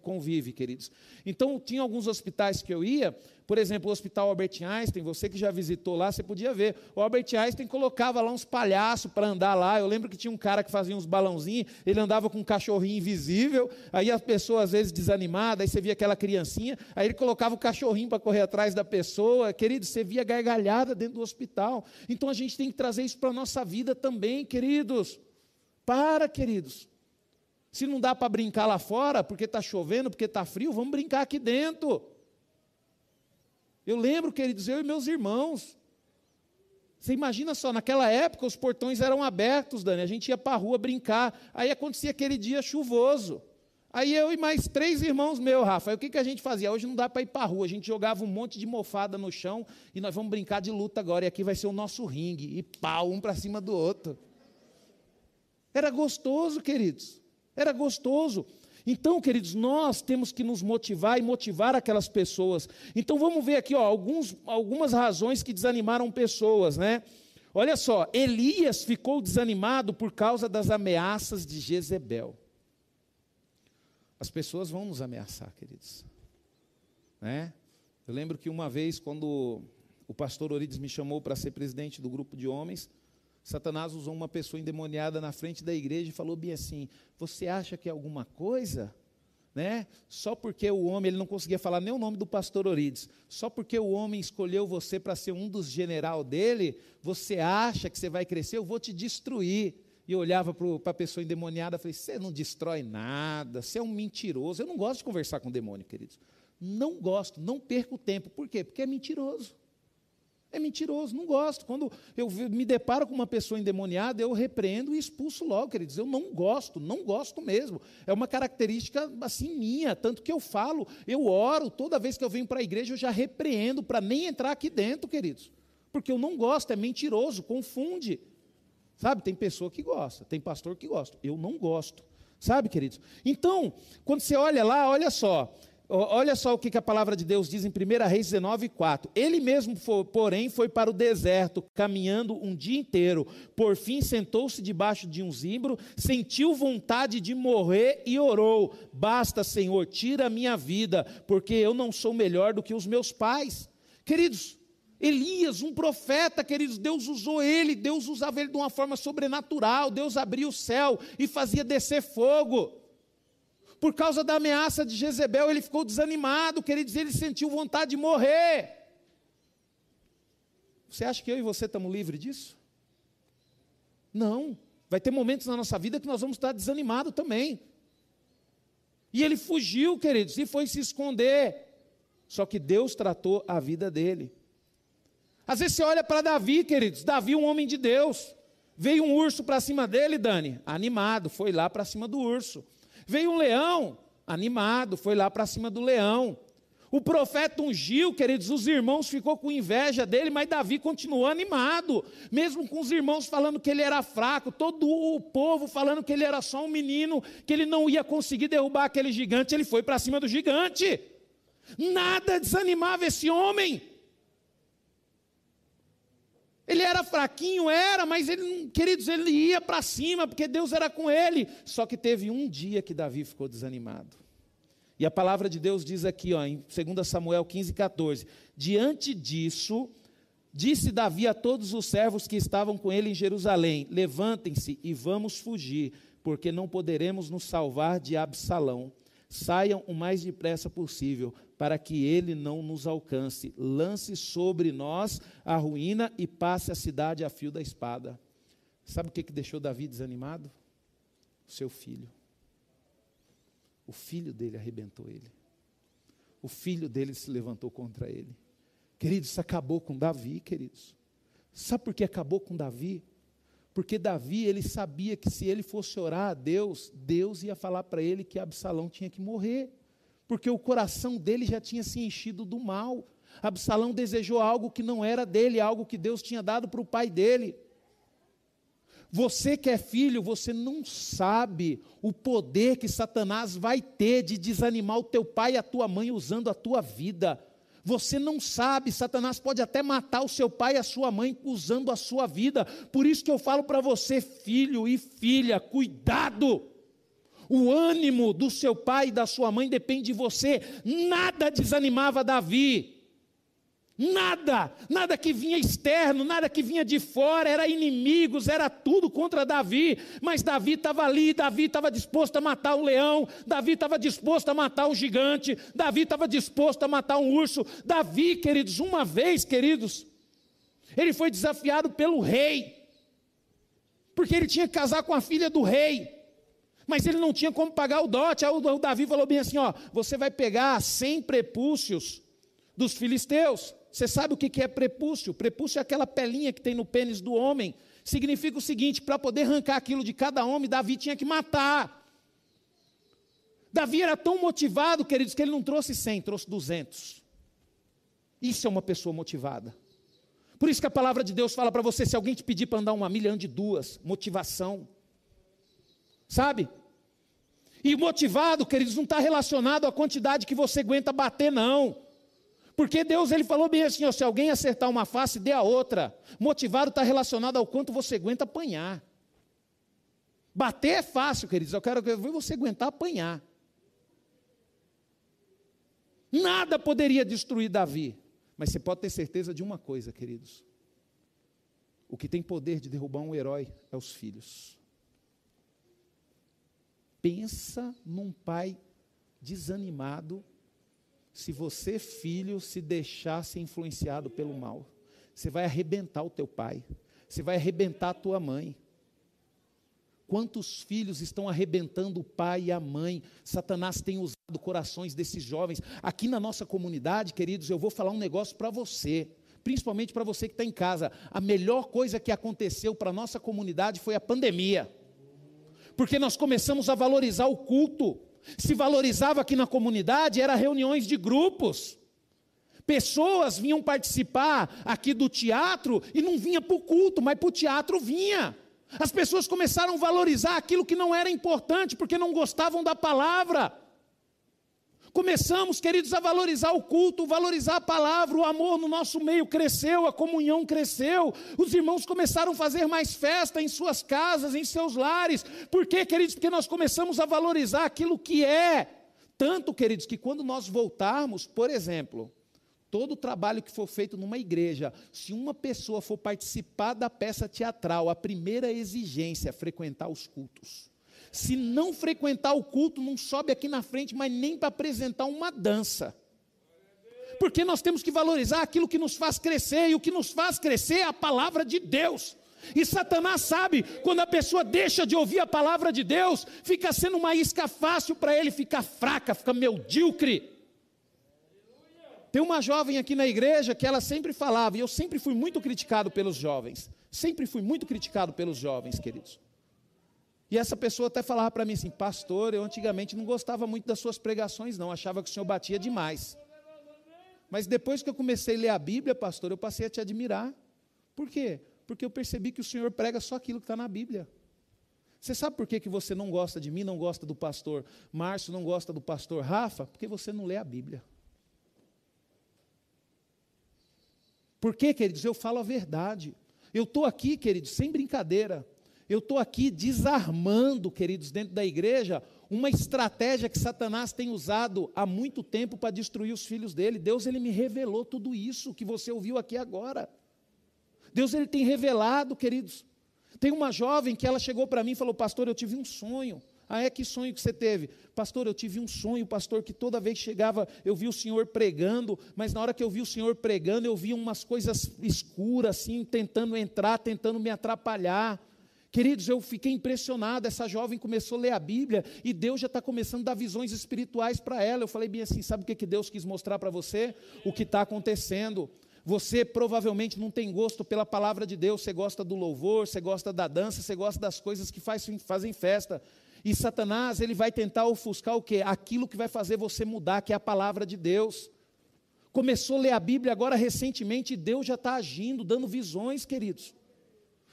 convive, queridos. Então, tinha alguns hospitais que eu ia por exemplo, o Hospital Albert Einstein, você que já visitou lá, você podia ver. O Albert Einstein colocava lá uns palhaços para andar lá. Eu lembro que tinha um cara que fazia uns balãozinhos, ele andava com um cachorrinho invisível, aí a pessoa às vezes desanimada, aí você via aquela criancinha, aí ele colocava o cachorrinho para correr atrás da pessoa. Querido, você via gargalhada dentro do hospital. Então a gente tem que trazer isso para a nossa vida também, queridos. Para, queridos. Se não dá para brincar lá fora, porque está chovendo, porque está frio, vamos brincar aqui dentro. Eu lembro, queridos, eu e meus irmãos. Você imagina só, naquela época os portões eram abertos, Dani, a gente ia para a rua brincar, aí acontecia aquele dia chuvoso. Aí eu e mais três irmãos meus, Rafa, o que, que a gente fazia? Hoje não dá para ir para a rua, a gente jogava um monte de mofada no chão e nós vamos brincar de luta agora, e aqui vai ser o nosso ringue, e pau, um para cima do outro. Era gostoso, queridos, era gostoso. Então, queridos, nós temos que nos motivar e motivar aquelas pessoas. Então, vamos ver aqui ó, alguns, algumas razões que desanimaram pessoas, né? Olha só, Elias ficou desanimado por causa das ameaças de Jezebel. As pessoas vão nos ameaçar, queridos. Né? Eu lembro que uma vez, quando o pastor Orides me chamou para ser presidente do grupo de homens, Satanás usou uma pessoa endemoniada na frente da igreja e falou bem assim: Você acha que é alguma coisa? Né? Só porque o homem, ele não conseguia falar nem o nome do pastor Orides, só porque o homem escolheu você para ser um dos general dele, você acha que você vai crescer, eu vou te destruir. E olhava para a pessoa endemoniada e falei: Você não destrói nada, você é um mentiroso. Eu não gosto de conversar com demônio, queridos. Não gosto, não perco tempo. Por quê? Porque é mentiroso. É mentiroso, não gosto. Quando eu me deparo com uma pessoa endemoniada, eu repreendo e expulso logo, queridos. Eu não gosto, não gosto mesmo. É uma característica assim minha, tanto que eu falo, eu oro, toda vez que eu venho para a igreja, eu já repreendo para nem entrar aqui dentro, queridos. Porque eu não gosto, é mentiroso, confunde. Sabe, tem pessoa que gosta, tem pastor que gosta. Eu não gosto. Sabe, queridos? Então, quando você olha lá, olha só, Olha só o que a palavra de Deus diz em 1 Reis 19, 4. Ele mesmo, porém, foi para o deserto, caminhando um dia inteiro. Por fim, sentou-se debaixo de um zimbro, sentiu vontade de morrer e orou: Basta, Senhor, tira a minha vida, porque eu não sou melhor do que os meus pais. Queridos, Elias, um profeta, queridos, Deus usou ele, Deus usava ele de uma forma sobrenatural. Deus abria o céu e fazia descer fogo. Por causa da ameaça de Jezebel, ele ficou desanimado, queridos, ele sentiu vontade de morrer. Você acha que eu e você estamos livres disso? Não. Vai ter momentos na nossa vida que nós vamos estar desanimados também. E ele fugiu, queridos, e foi se esconder. Só que Deus tratou a vida dele. Às vezes você olha para Davi, queridos, Davi, um homem de Deus. Veio um urso para cima dele, Dani, animado, foi lá para cima do urso. Veio um leão, animado, foi lá para cima do leão. O profeta ungiu, queridos, os irmãos ficou com inveja dele, mas Davi continuou animado, mesmo com os irmãos falando que ele era fraco, todo o povo falando que ele era só um menino, que ele não ia conseguir derrubar aquele gigante, ele foi para cima do gigante. Nada desanimava esse homem. Ele era fraquinho, era, mas ele, queridos, ele ia para cima, porque Deus era com ele. Só que teve um dia que Davi ficou desanimado. E a palavra de Deus diz aqui, ó, em 2 Samuel 15, 14: Diante disso, disse Davi a todos os servos que estavam com ele em Jerusalém: Levantem-se e vamos fugir, porque não poderemos nos salvar de Absalão. Saiam o mais depressa possível, para que ele não nos alcance. Lance sobre nós a ruína e passe a cidade a fio da espada. Sabe o que, que deixou Davi desanimado? O seu filho. O filho dele arrebentou ele. O filho dele se levantou contra ele. Queridos, isso acabou com Davi, queridos. Sabe por que acabou com Davi? Porque Davi, ele sabia que se ele fosse orar a Deus, Deus ia falar para ele que Absalão tinha que morrer. Porque o coração dele já tinha se enchido do mal. Absalão desejou algo que não era dele, algo que Deus tinha dado para o pai dele. Você que é filho, você não sabe o poder que Satanás vai ter de desanimar o teu pai e a tua mãe usando a tua vida. Você não sabe, Satanás pode até matar o seu pai e a sua mãe usando a sua vida. Por isso que eu falo para você, filho e filha, cuidado. O ânimo do seu pai e da sua mãe depende de você. Nada desanimava Davi. Nada, nada que vinha externo, nada que vinha de fora, era inimigos, era tudo contra Davi. Mas Davi estava ali, Davi estava disposto a matar um leão, Davi estava disposto a matar um gigante, Davi estava disposto a matar um urso. Davi, queridos, uma vez, queridos, ele foi desafiado pelo rei, porque ele tinha que casar com a filha do rei. Mas ele não tinha como pagar o dote. Aí o Davi falou bem assim: ó, você vai pegar 100 prepúcios dos filisteus você sabe o que é prepúcio? Prepúcio é aquela pelinha que tem no pênis do homem. Significa o seguinte: para poder arrancar aquilo de cada homem, Davi tinha que matar. Davi era tão motivado, queridos, que ele não trouxe 100, trouxe 200. Isso é uma pessoa motivada. Por isso que a palavra de Deus fala para você: se alguém te pedir para andar uma milha, ande duas. Motivação. Sabe? E motivado, queridos, não está relacionado à quantidade que você aguenta bater, não. Porque Deus ele falou bem assim: ó, se alguém acertar uma face, dê a outra. Motivado está relacionado ao quanto você aguenta apanhar. Bater é fácil, queridos. Eu quero ver você aguentar apanhar. Nada poderia destruir Davi. Mas você pode ter certeza de uma coisa, queridos. O que tem poder de derrubar um herói é os filhos. Pensa num pai desanimado se você, filho, se deixar ser influenciado pelo mal, você vai arrebentar o teu pai, você vai arrebentar a tua mãe. Quantos filhos estão arrebentando o pai e a mãe? Satanás tem usado corações desses jovens. Aqui na nossa comunidade, queridos, eu vou falar um negócio para você, principalmente para você que está em casa. A melhor coisa que aconteceu para a nossa comunidade foi a pandemia, porque nós começamos a valorizar o culto se valorizava aqui na comunidade era reuniões de grupos. Pessoas vinham participar aqui do teatro e não vinha para o culto, mas para o teatro vinha. As pessoas começaram a valorizar aquilo que não era importante, porque não gostavam da palavra. Começamos, queridos, a valorizar o culto, valorizar a palavra, o amor no nosso meio cresceu, a comunhão cresceu, os irmãos começaram a fazer mais festa em suas casas, em seus lares. Por quê, queridos? Porque nós começamos a valorizar aquilo que é. Tanto, queridos, que quando nós voltarmos, por exemplo, todo o trabalho que for feito numa igreja, se uma pessoa for participar da peça teatral, a primeira exigência é frequentar os cultos. Se não frequentar o culto, não sobe aqui na frente, mas nem para apresentar uma dança. Porque nós temos que valorizar aquilo que nos faz crescer, e o que nos faz crescer é a palavra de Deus. E Satanás sabe, quando a pessoa deixa de ouvir a palavra de Deus, fica sendo uma isca fácil para ele ficar fraca, fica medíocre. Tem uma jovem aqui na igreja que ela sempre falava, e eu sempre fui muito criticado pelos jovens. Sempre fui muito criticado pelos jovens, queridos. E essa pessoa até falava para mim assim: Pastor, eu antigamente não gostava muito das suas pregações, não, achava que o senhor batia demais. Mas depois que eu comecei a ler a Bíblia, pastor, eu passei a te admirar. Por quê? Porque eu percebi que o senhor prega só aquilo que está na Bíblia. Você sabe por que, que você não gosta de mim, não gosta do pastor Márcio, não gosta do pastor Rafa? Porque você não lê a Bíblia. Por quê, queridos? Eu falo a verdade. Eu estou aqui, queridos, sem brincadeira. Eu estou aqui desarmando, queridos, dentro da igreja, uma estratégia que Satanás tem usado há muito tempo para destruir os filhos dele. Deus ele me revelou tudo isso que você ouviu aqui agora. Deus ele tem revelado, queridos. Tem uma jovem que ela chegou para mim e falou: "Pastor, eu tive um sonho". Ah, é que sonho que você teve? Pastor, eu tive um sonho, pastor, que toda vez que chegava eu vi o Senhor pregando, mas na hora que eu vi o Senhor pregando, eu vi umas coisas escuras, assim, tentando entrar, tentando me atrapalhar. Queridos, eu fiquei impressionado. Essa jovem começou a ler a Bíblia e Deus já está começando a dar visões espirituais para ela. Eu falei bem assim: sabe o que, que Deus quis mostrar para você? O que está acontecendo. Você provavelmente não tem gosto pela palavra de Deus, você gosta do louvor, você gosta da dança, você gosta das coisas que faz, fazem festa. E Satanás, ele vai tentar ofuscar o quê? Aquilo que vai fazer você mudar, que é a palavra de Deus. Começou a ler a Bíblia agora recentemente e Deus já está agindo, dando visões, queridos.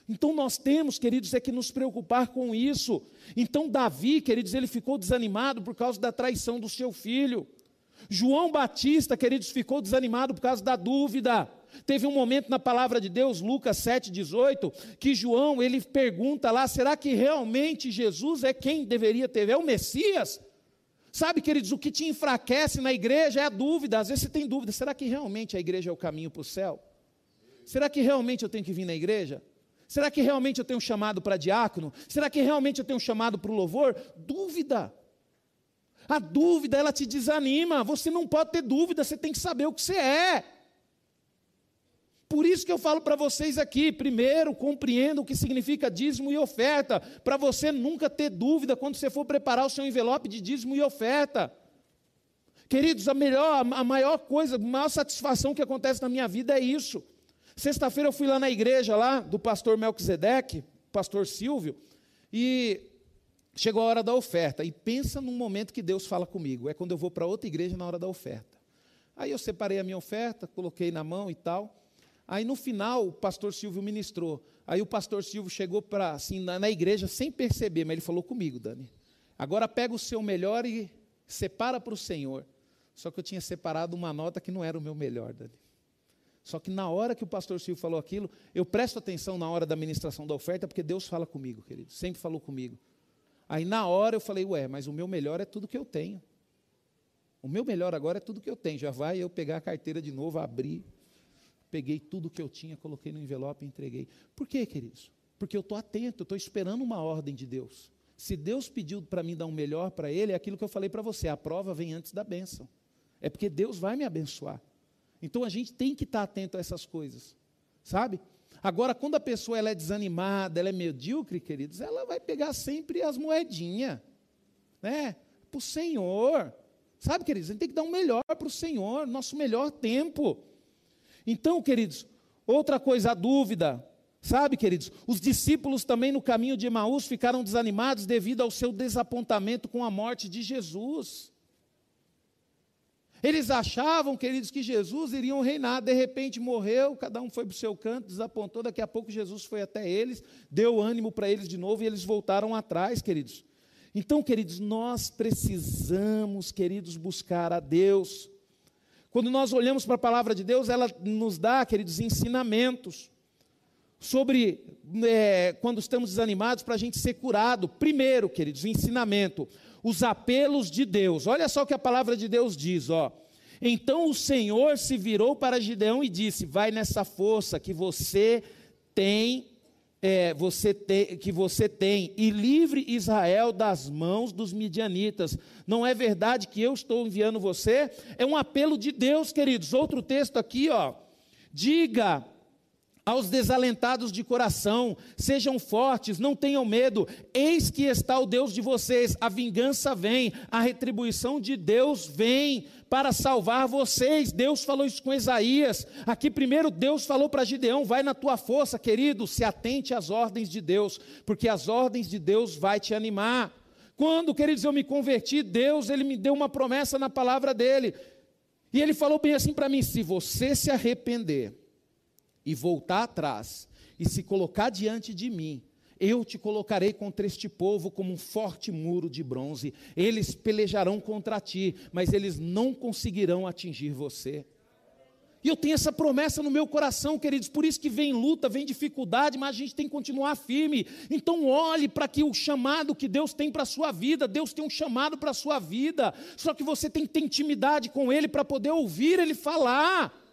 Então nós temos, queridos, é que nos preocupar com isso. Então Davi, queridos, ele ficou desanimado por causa da traição do seu filho. João Batista, queridos, ficou desanimado por causa da dúvida. Teve um momento na palavra de Deus, Lucas 7,18, que João ele pergunta lá: será que realmente Jesus é quem deveria ter? É o Messias? Sabe, queridos, o que te enfraquece na igreja é a dúvida. Às vezes você tem dúvida: será que realmente a igreja é o caminho para o céu? Será que realmente eu tenho que vir na igreja? Será que realmente eu tenho um chamado para diácono? Será que realmente eu tenho um chamado para o louvor? Dúvida. A dúvida, ela te desanima. Você não pode ter dúvida, você tem que saber o que você é. Por isso que eu falo para vocês aqui, primeiro, compreenda o que significa dízimo e oferta, para você nunca ter dúvida quando você for preparar o seu envelope de dízimo e oferta. Queridos, a melhor, a maior coisa, a maior satisfação que acontece na minha vida é isso. Sexta-feira eu fui lá na igreja lá do pastor Melquisedeque, pastor Silvio, e chegou a hora da oferta. E pensa num momento que Deus fala comigo, é quando eu vou para outra igreja na hora da oferta. Aí eu separei a minha oferta, coloquei na mão e tal. Aí no final o pastor Silvio ministrou. Aí o pastor Silvio chegou para assim na, na, igreja sem perceber, mas ele falou comigo, Dani. Agora pega o seu melhor e separa para o Senhor. Só que eu tinha separado uma nota que não era o meu melhor, Dani. Só que na hora que o pastor Silvio falou aquilo, eu presto atenção na hora da ministração da oferta, porque Deus fala comigo, querido. Sempre falou comigo. Aí na hora eu falei, ué, mas o meu melhor é tudo que eu tenho. O meu melhor agora é tudo que eu tenho. Já vai eu pegar a carteira de novo, abrir peguei tudo que eu tinha, coloquei no envelope e entreguei. Por quê, queridos? Porque eu estou atento, estou esperando uma ordem de Deus. Se Deus pediu para mim dar um melhor para Ele, é aquilo que eu falei para você: a prova vem antes da bênção. É porque Deus vai me abençoar. Então a gente tem que estar atento a essas coisas, sabe? Agora, quando a pessoa ela é desanimada, ela é medíocre, queridos, ela vai pegar sempre as moedinhas, né? Para o Senhor. Sabe, queridos, a gente tem que dar um melhor para o Senhor, nosso melhor tempo. Então, queridos, outra coisa, a dúvida. Sabe, queridos, os discípulos também no caminho de Emaús ficaram desanimados devido ao seu desapontamento com a morte de Jesus. Eles achavam, queridos, que Jesus iria reinar, de repente morreu, cada um foi para o seu canto, desapontou, daqui a pouco Jesus foi até eles, deu ânimo para eles de novo e eles voltaram atrás, queridos. Então, queridos, nós precisamos, queridos, buscar a Deus. Quando nós olhamos para a palavra de Deus, ela nos dá, queridos, ensinamentos sobre é, quando estamos desanimados para a gente ser curado. Primeiro, queridos, ensinamento, os apelos de Deus. Olha só o que a palavra de Deus diz, ó. Então o Senhor se virou para Gideão e disse: Vai nessa força que você tem é, você te, que você tem e livre Israel das mãos dos midianitas. Não é verdade que eu estou enviando você? É um apelo de Deus, queridos. Outro texto aqui, ó. Diga aos desalentados de coração: sejam fortes, não tenham medo, eis que está o Deus de vocês, a vingança vem, a retribuição de Deus vem para salvar vocês. Deus falou isso com Isaías. Aqui, primeiro, Deus falou para Gideão: vai na tua força, querido, se atente às ordens de Deus, porque as ordens de Deus vai te animar. Quando, queridos, eu me converti, Deus, ele me deu uma promessa na palavra dele. E ele falou bem assim para mim: se você se arrepender, e voltar atrás e se colocar diante de mim, eu te colocarei contra este povo como um forte muro de bronze. Eles pelejarão contra ti, mas eles não conseguirão atingir você. E eu tenho essa promessa no meu coração, queridos, por isso que vem luta, vem dificuldade, mas a gente tem que continuar firme. Então olhe para que o chamado que Deus tem para a sua vida, Deus tem um chamado para a sua vida, só que você tem que ter intimidade com Ele para poder ouvir Ele falar.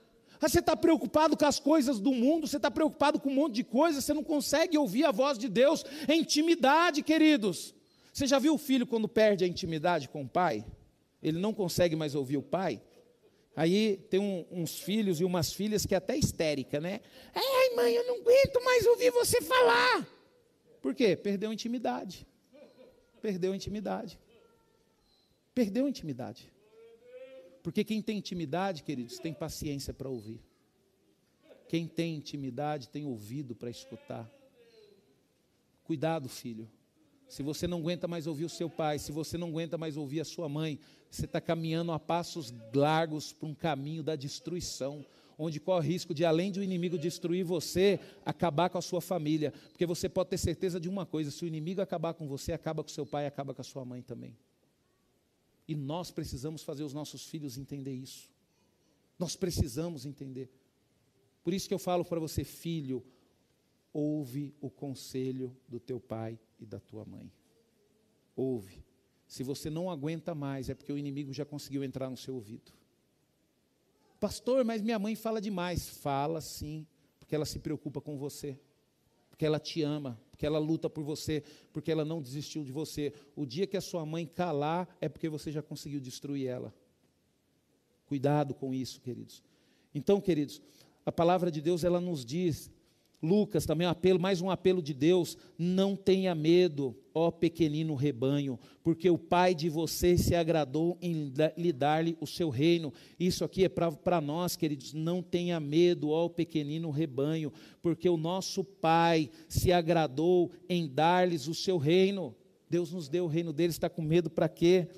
Você está preocupado com as coisas do mundo, você está preocupado com um monte de coisas, você não consegue ouvir a voz de Deus. É intimidade, queridos. Você já viu o filho quando perde a intimidade com o pai? Ele não consegue mais ouvir o pai? Aí tem um, uns filhos e umas filhas que é até histérica, né? Ai, mãe, eu não aguento mais ouvir você falar. Por quê? Perdeu a intimidade. Perdeu a intimidade. Perdeu a intimidade. Porque quem tem intimidade, queridos, tem paciência para ouvir. Quem tem intimidade tem ouvido para escutar. Cuidado, filho. Se você não aguenta mais ouvir o seu pai, se você não aguenta mais ouvir a sua mãe, você está caminhando a passos largos para um caminho da destruição, onde corre risco de, além de o inimigo destruir você, acabar com a sua família. Porque você pode ter certeza de uma coisa: se o inimigo acabar com você, acaba com seu pai, acaba com a sua mãe também. E nós precisamos fazer os nossos filhos entender isso. Nós precisamos entender. Por isso que eu falo para você, filho, ouve o conselho do teu pai e da tua mãe. Ouve. Se você não aguenta mais, é porque o inimigo já conseguiu entrar no seu ouvido. Pastor, mas minha mãe fala demais. Fala sim, porque ela se preocupa com você, porque ela te ama, porque ela luta por você, porque ela não desistiu de você. O dia que a sua mãe calar, é porque você já conseguiu destruir ela. Cuidado com isso, queridos. Então, queridos, a palavra de Deus ela nos diz Lucas, também um apelo, mais um apelo de Deus: não tenha medo, ó pequenino rebanho, porque o Pai de vocês se agradou em lhe dar-lhe o seu reino. Isso aqui é para nós, queridos, não tenha medo, ó pequenino rebanho, porque o nosso Pai se agradou em dar-lhes o seu reino. Deus nos deu o reino dele, está com medo para quê?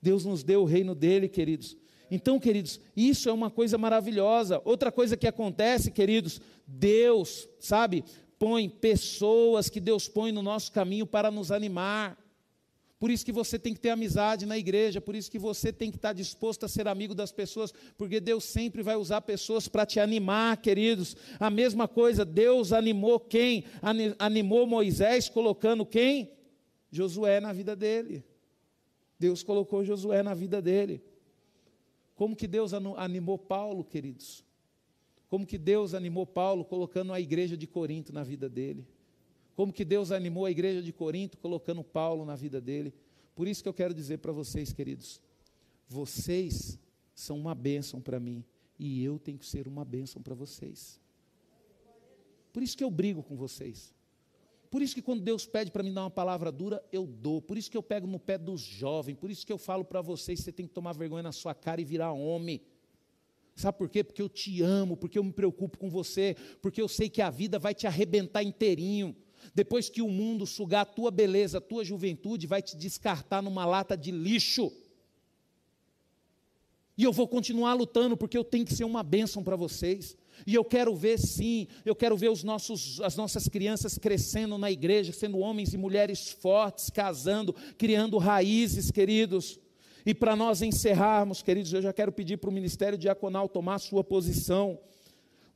Deus nos deu o reino dele, queridos. Então, queridos, isso é uma coisa maravilhosa. Outra coisa que acontece, queridos, Deus, sabe, põe pessoas que Deus põe no nosso caminho para nos animar. Por isso que você tem que ter amizade na igreja, por isso que você tem que estar disposto a ser amigo das pessoas, porque Deus sempre vai usar pessoas para te animar, queridos. A mesma coisa, Deus animou quem? Animou Moisés colocando quem? Josué na vida dele. Deus colocou Josué na vida dele. Como que Deus animou Paulo, queridos? Como que Deus animou Paulo colocando a igreja de Corinto na vida dele? Como que Deus animou a igreja de Corinto colocando Paulo na vida dele? Por isso que eu quero dizer para vocês, queridos, vocês são uma bênção para mim e eu tenho que ser uma bênção para vocês. Por isso que eu brigo com vocês. Por isso que quando Deus pede para mim dar uma palavra dura, eu dou. Por isso que eu pego no pé dos jovens. Por isso que eu falo para vocês, você tem que tomar vergonha na sua cara e virar homem. Sabe por quê? Porque eu te amo, porque eu me preocupo com você, porque eu sei que a vida vai te arrebentar inteirinho. Depois que o mundo sugar a tua beleza, a tua juventude, vai te descartar numa lata de lixo. E eu vou continuar lutando, porque eu tenho que ser uma bênção para vocês. E eu quero ver, sim, eu quero ver os nossos, as nossas crianças crescendo na igreja, sendo homens e mulheres fortes, casando, criando raízes, queridos. E para nós encerrarmos, queridos, eu já quero pedir para o Ministério Diaconal tomar sua posição.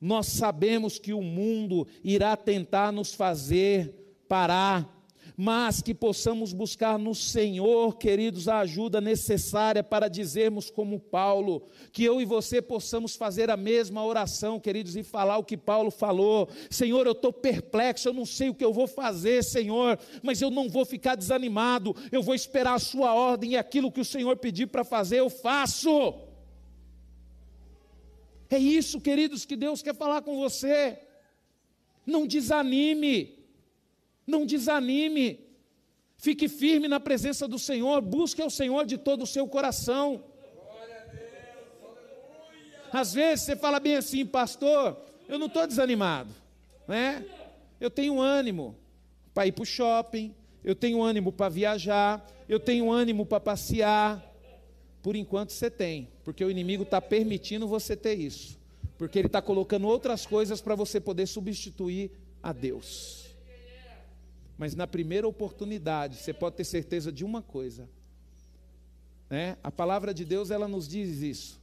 Nós sabemos que o mundo irá tentar nos fazer parar, mas que possamos buscar no Senhor, queridos, a ajuda necessária para dizermos como Paulo, que eu e você possamos fazer a mesma oração, queridos, e falar o que Paulo falou: Senhor, eu estou perplexo, eu não sei o que eu vou fazer, Senhor, mas eu não vou ficar desanimado, eu vou esperar a Sua ordem e aquilo que o Senhor pedir para fazer, eu faço. É isso, queridos, que Deus quer falar com você. Não desanime. Não desanime. Fique firme na presença do Senhor. Busque o Senhor de todo o seu coração. Às vezes você fala bem assim, pastor, eu não estou desanimado, né? Eu tenho ânimo para ir para o shopping, eu tenho ânimo para viajar, eu tenho ânimo para passear. Por enquanto você tem, porque o inimigo está permitindo você ter isso, porque ele está colocando outras coisas para você poder substituir a Deus. Mas na primeira oportunidade, você pode ter certeza de uma coisa. Né? A palavra de Deus, ela nos diz isso.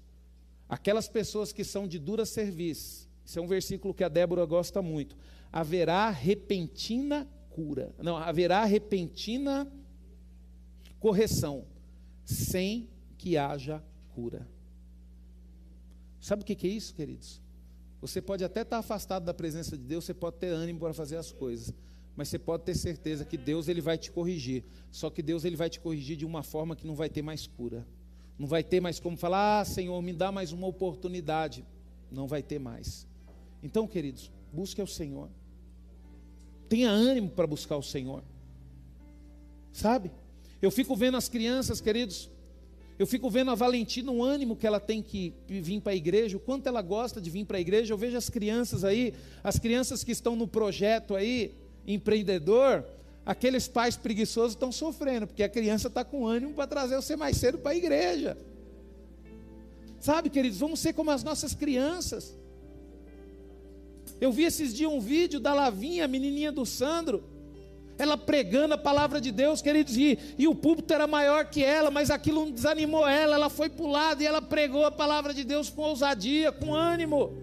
Aquelas pessoas que são de dura serviço, isso é um versículo que a Débora gosta muito. Haverá repentina cura. Não, haverá repentina correção, sem que haja cura. Sabe o que é isso, queridos? Você pode até estar afastado da presença de Deus, você pode ter ânimo para fazer as coisas, mas você pode ter certeza que Deus ele vai te corrigir. Só que Deus ele vai te corrigir de uma forma que não vai ter mais cura. Não vai ter mais como falar: "Ah, Senhor, me dá mais uma oportunidade". Não vai ter mais. Então, queridos, busque o Senhor. Tenha ânimo para buscar o Senhor. Sabe? Eu fico vendo as crianças, queridos, eu fico vendo a Valentina, o ânimo que ela tem que vir para a igreja, o quanto ela gosta de vir para a igreja. Eu vejo as crianças aí, as crianças que estão no projeto aí, empreendedor, aqueles pais preguiçosos estão sofrendo, porque a criança está com ânimo para trazer você mais cedo para a igreja. Sabe, queridos, vamos ser como as nossas crianças. Eu vi esses dias um vídeo da Lavinha, a menininha do Sandro, ela pregando a palavra de Deus, queridos, e, e o púlpito era maior que ela, mas aquilo não desanimou ela, ela foi para o lado e ela pregou a palavra de Deus com ousadia, com ânimo.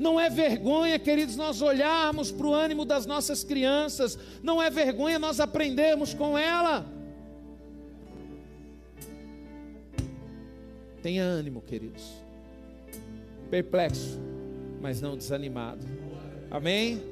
Não é vergonha, queridos, nós olharmos para o ânimo das nossas crianças, não é vergonha nós aprendermos com ela. Tenha ânimo, queridos. Perplexo, mas não desanimado. Amém?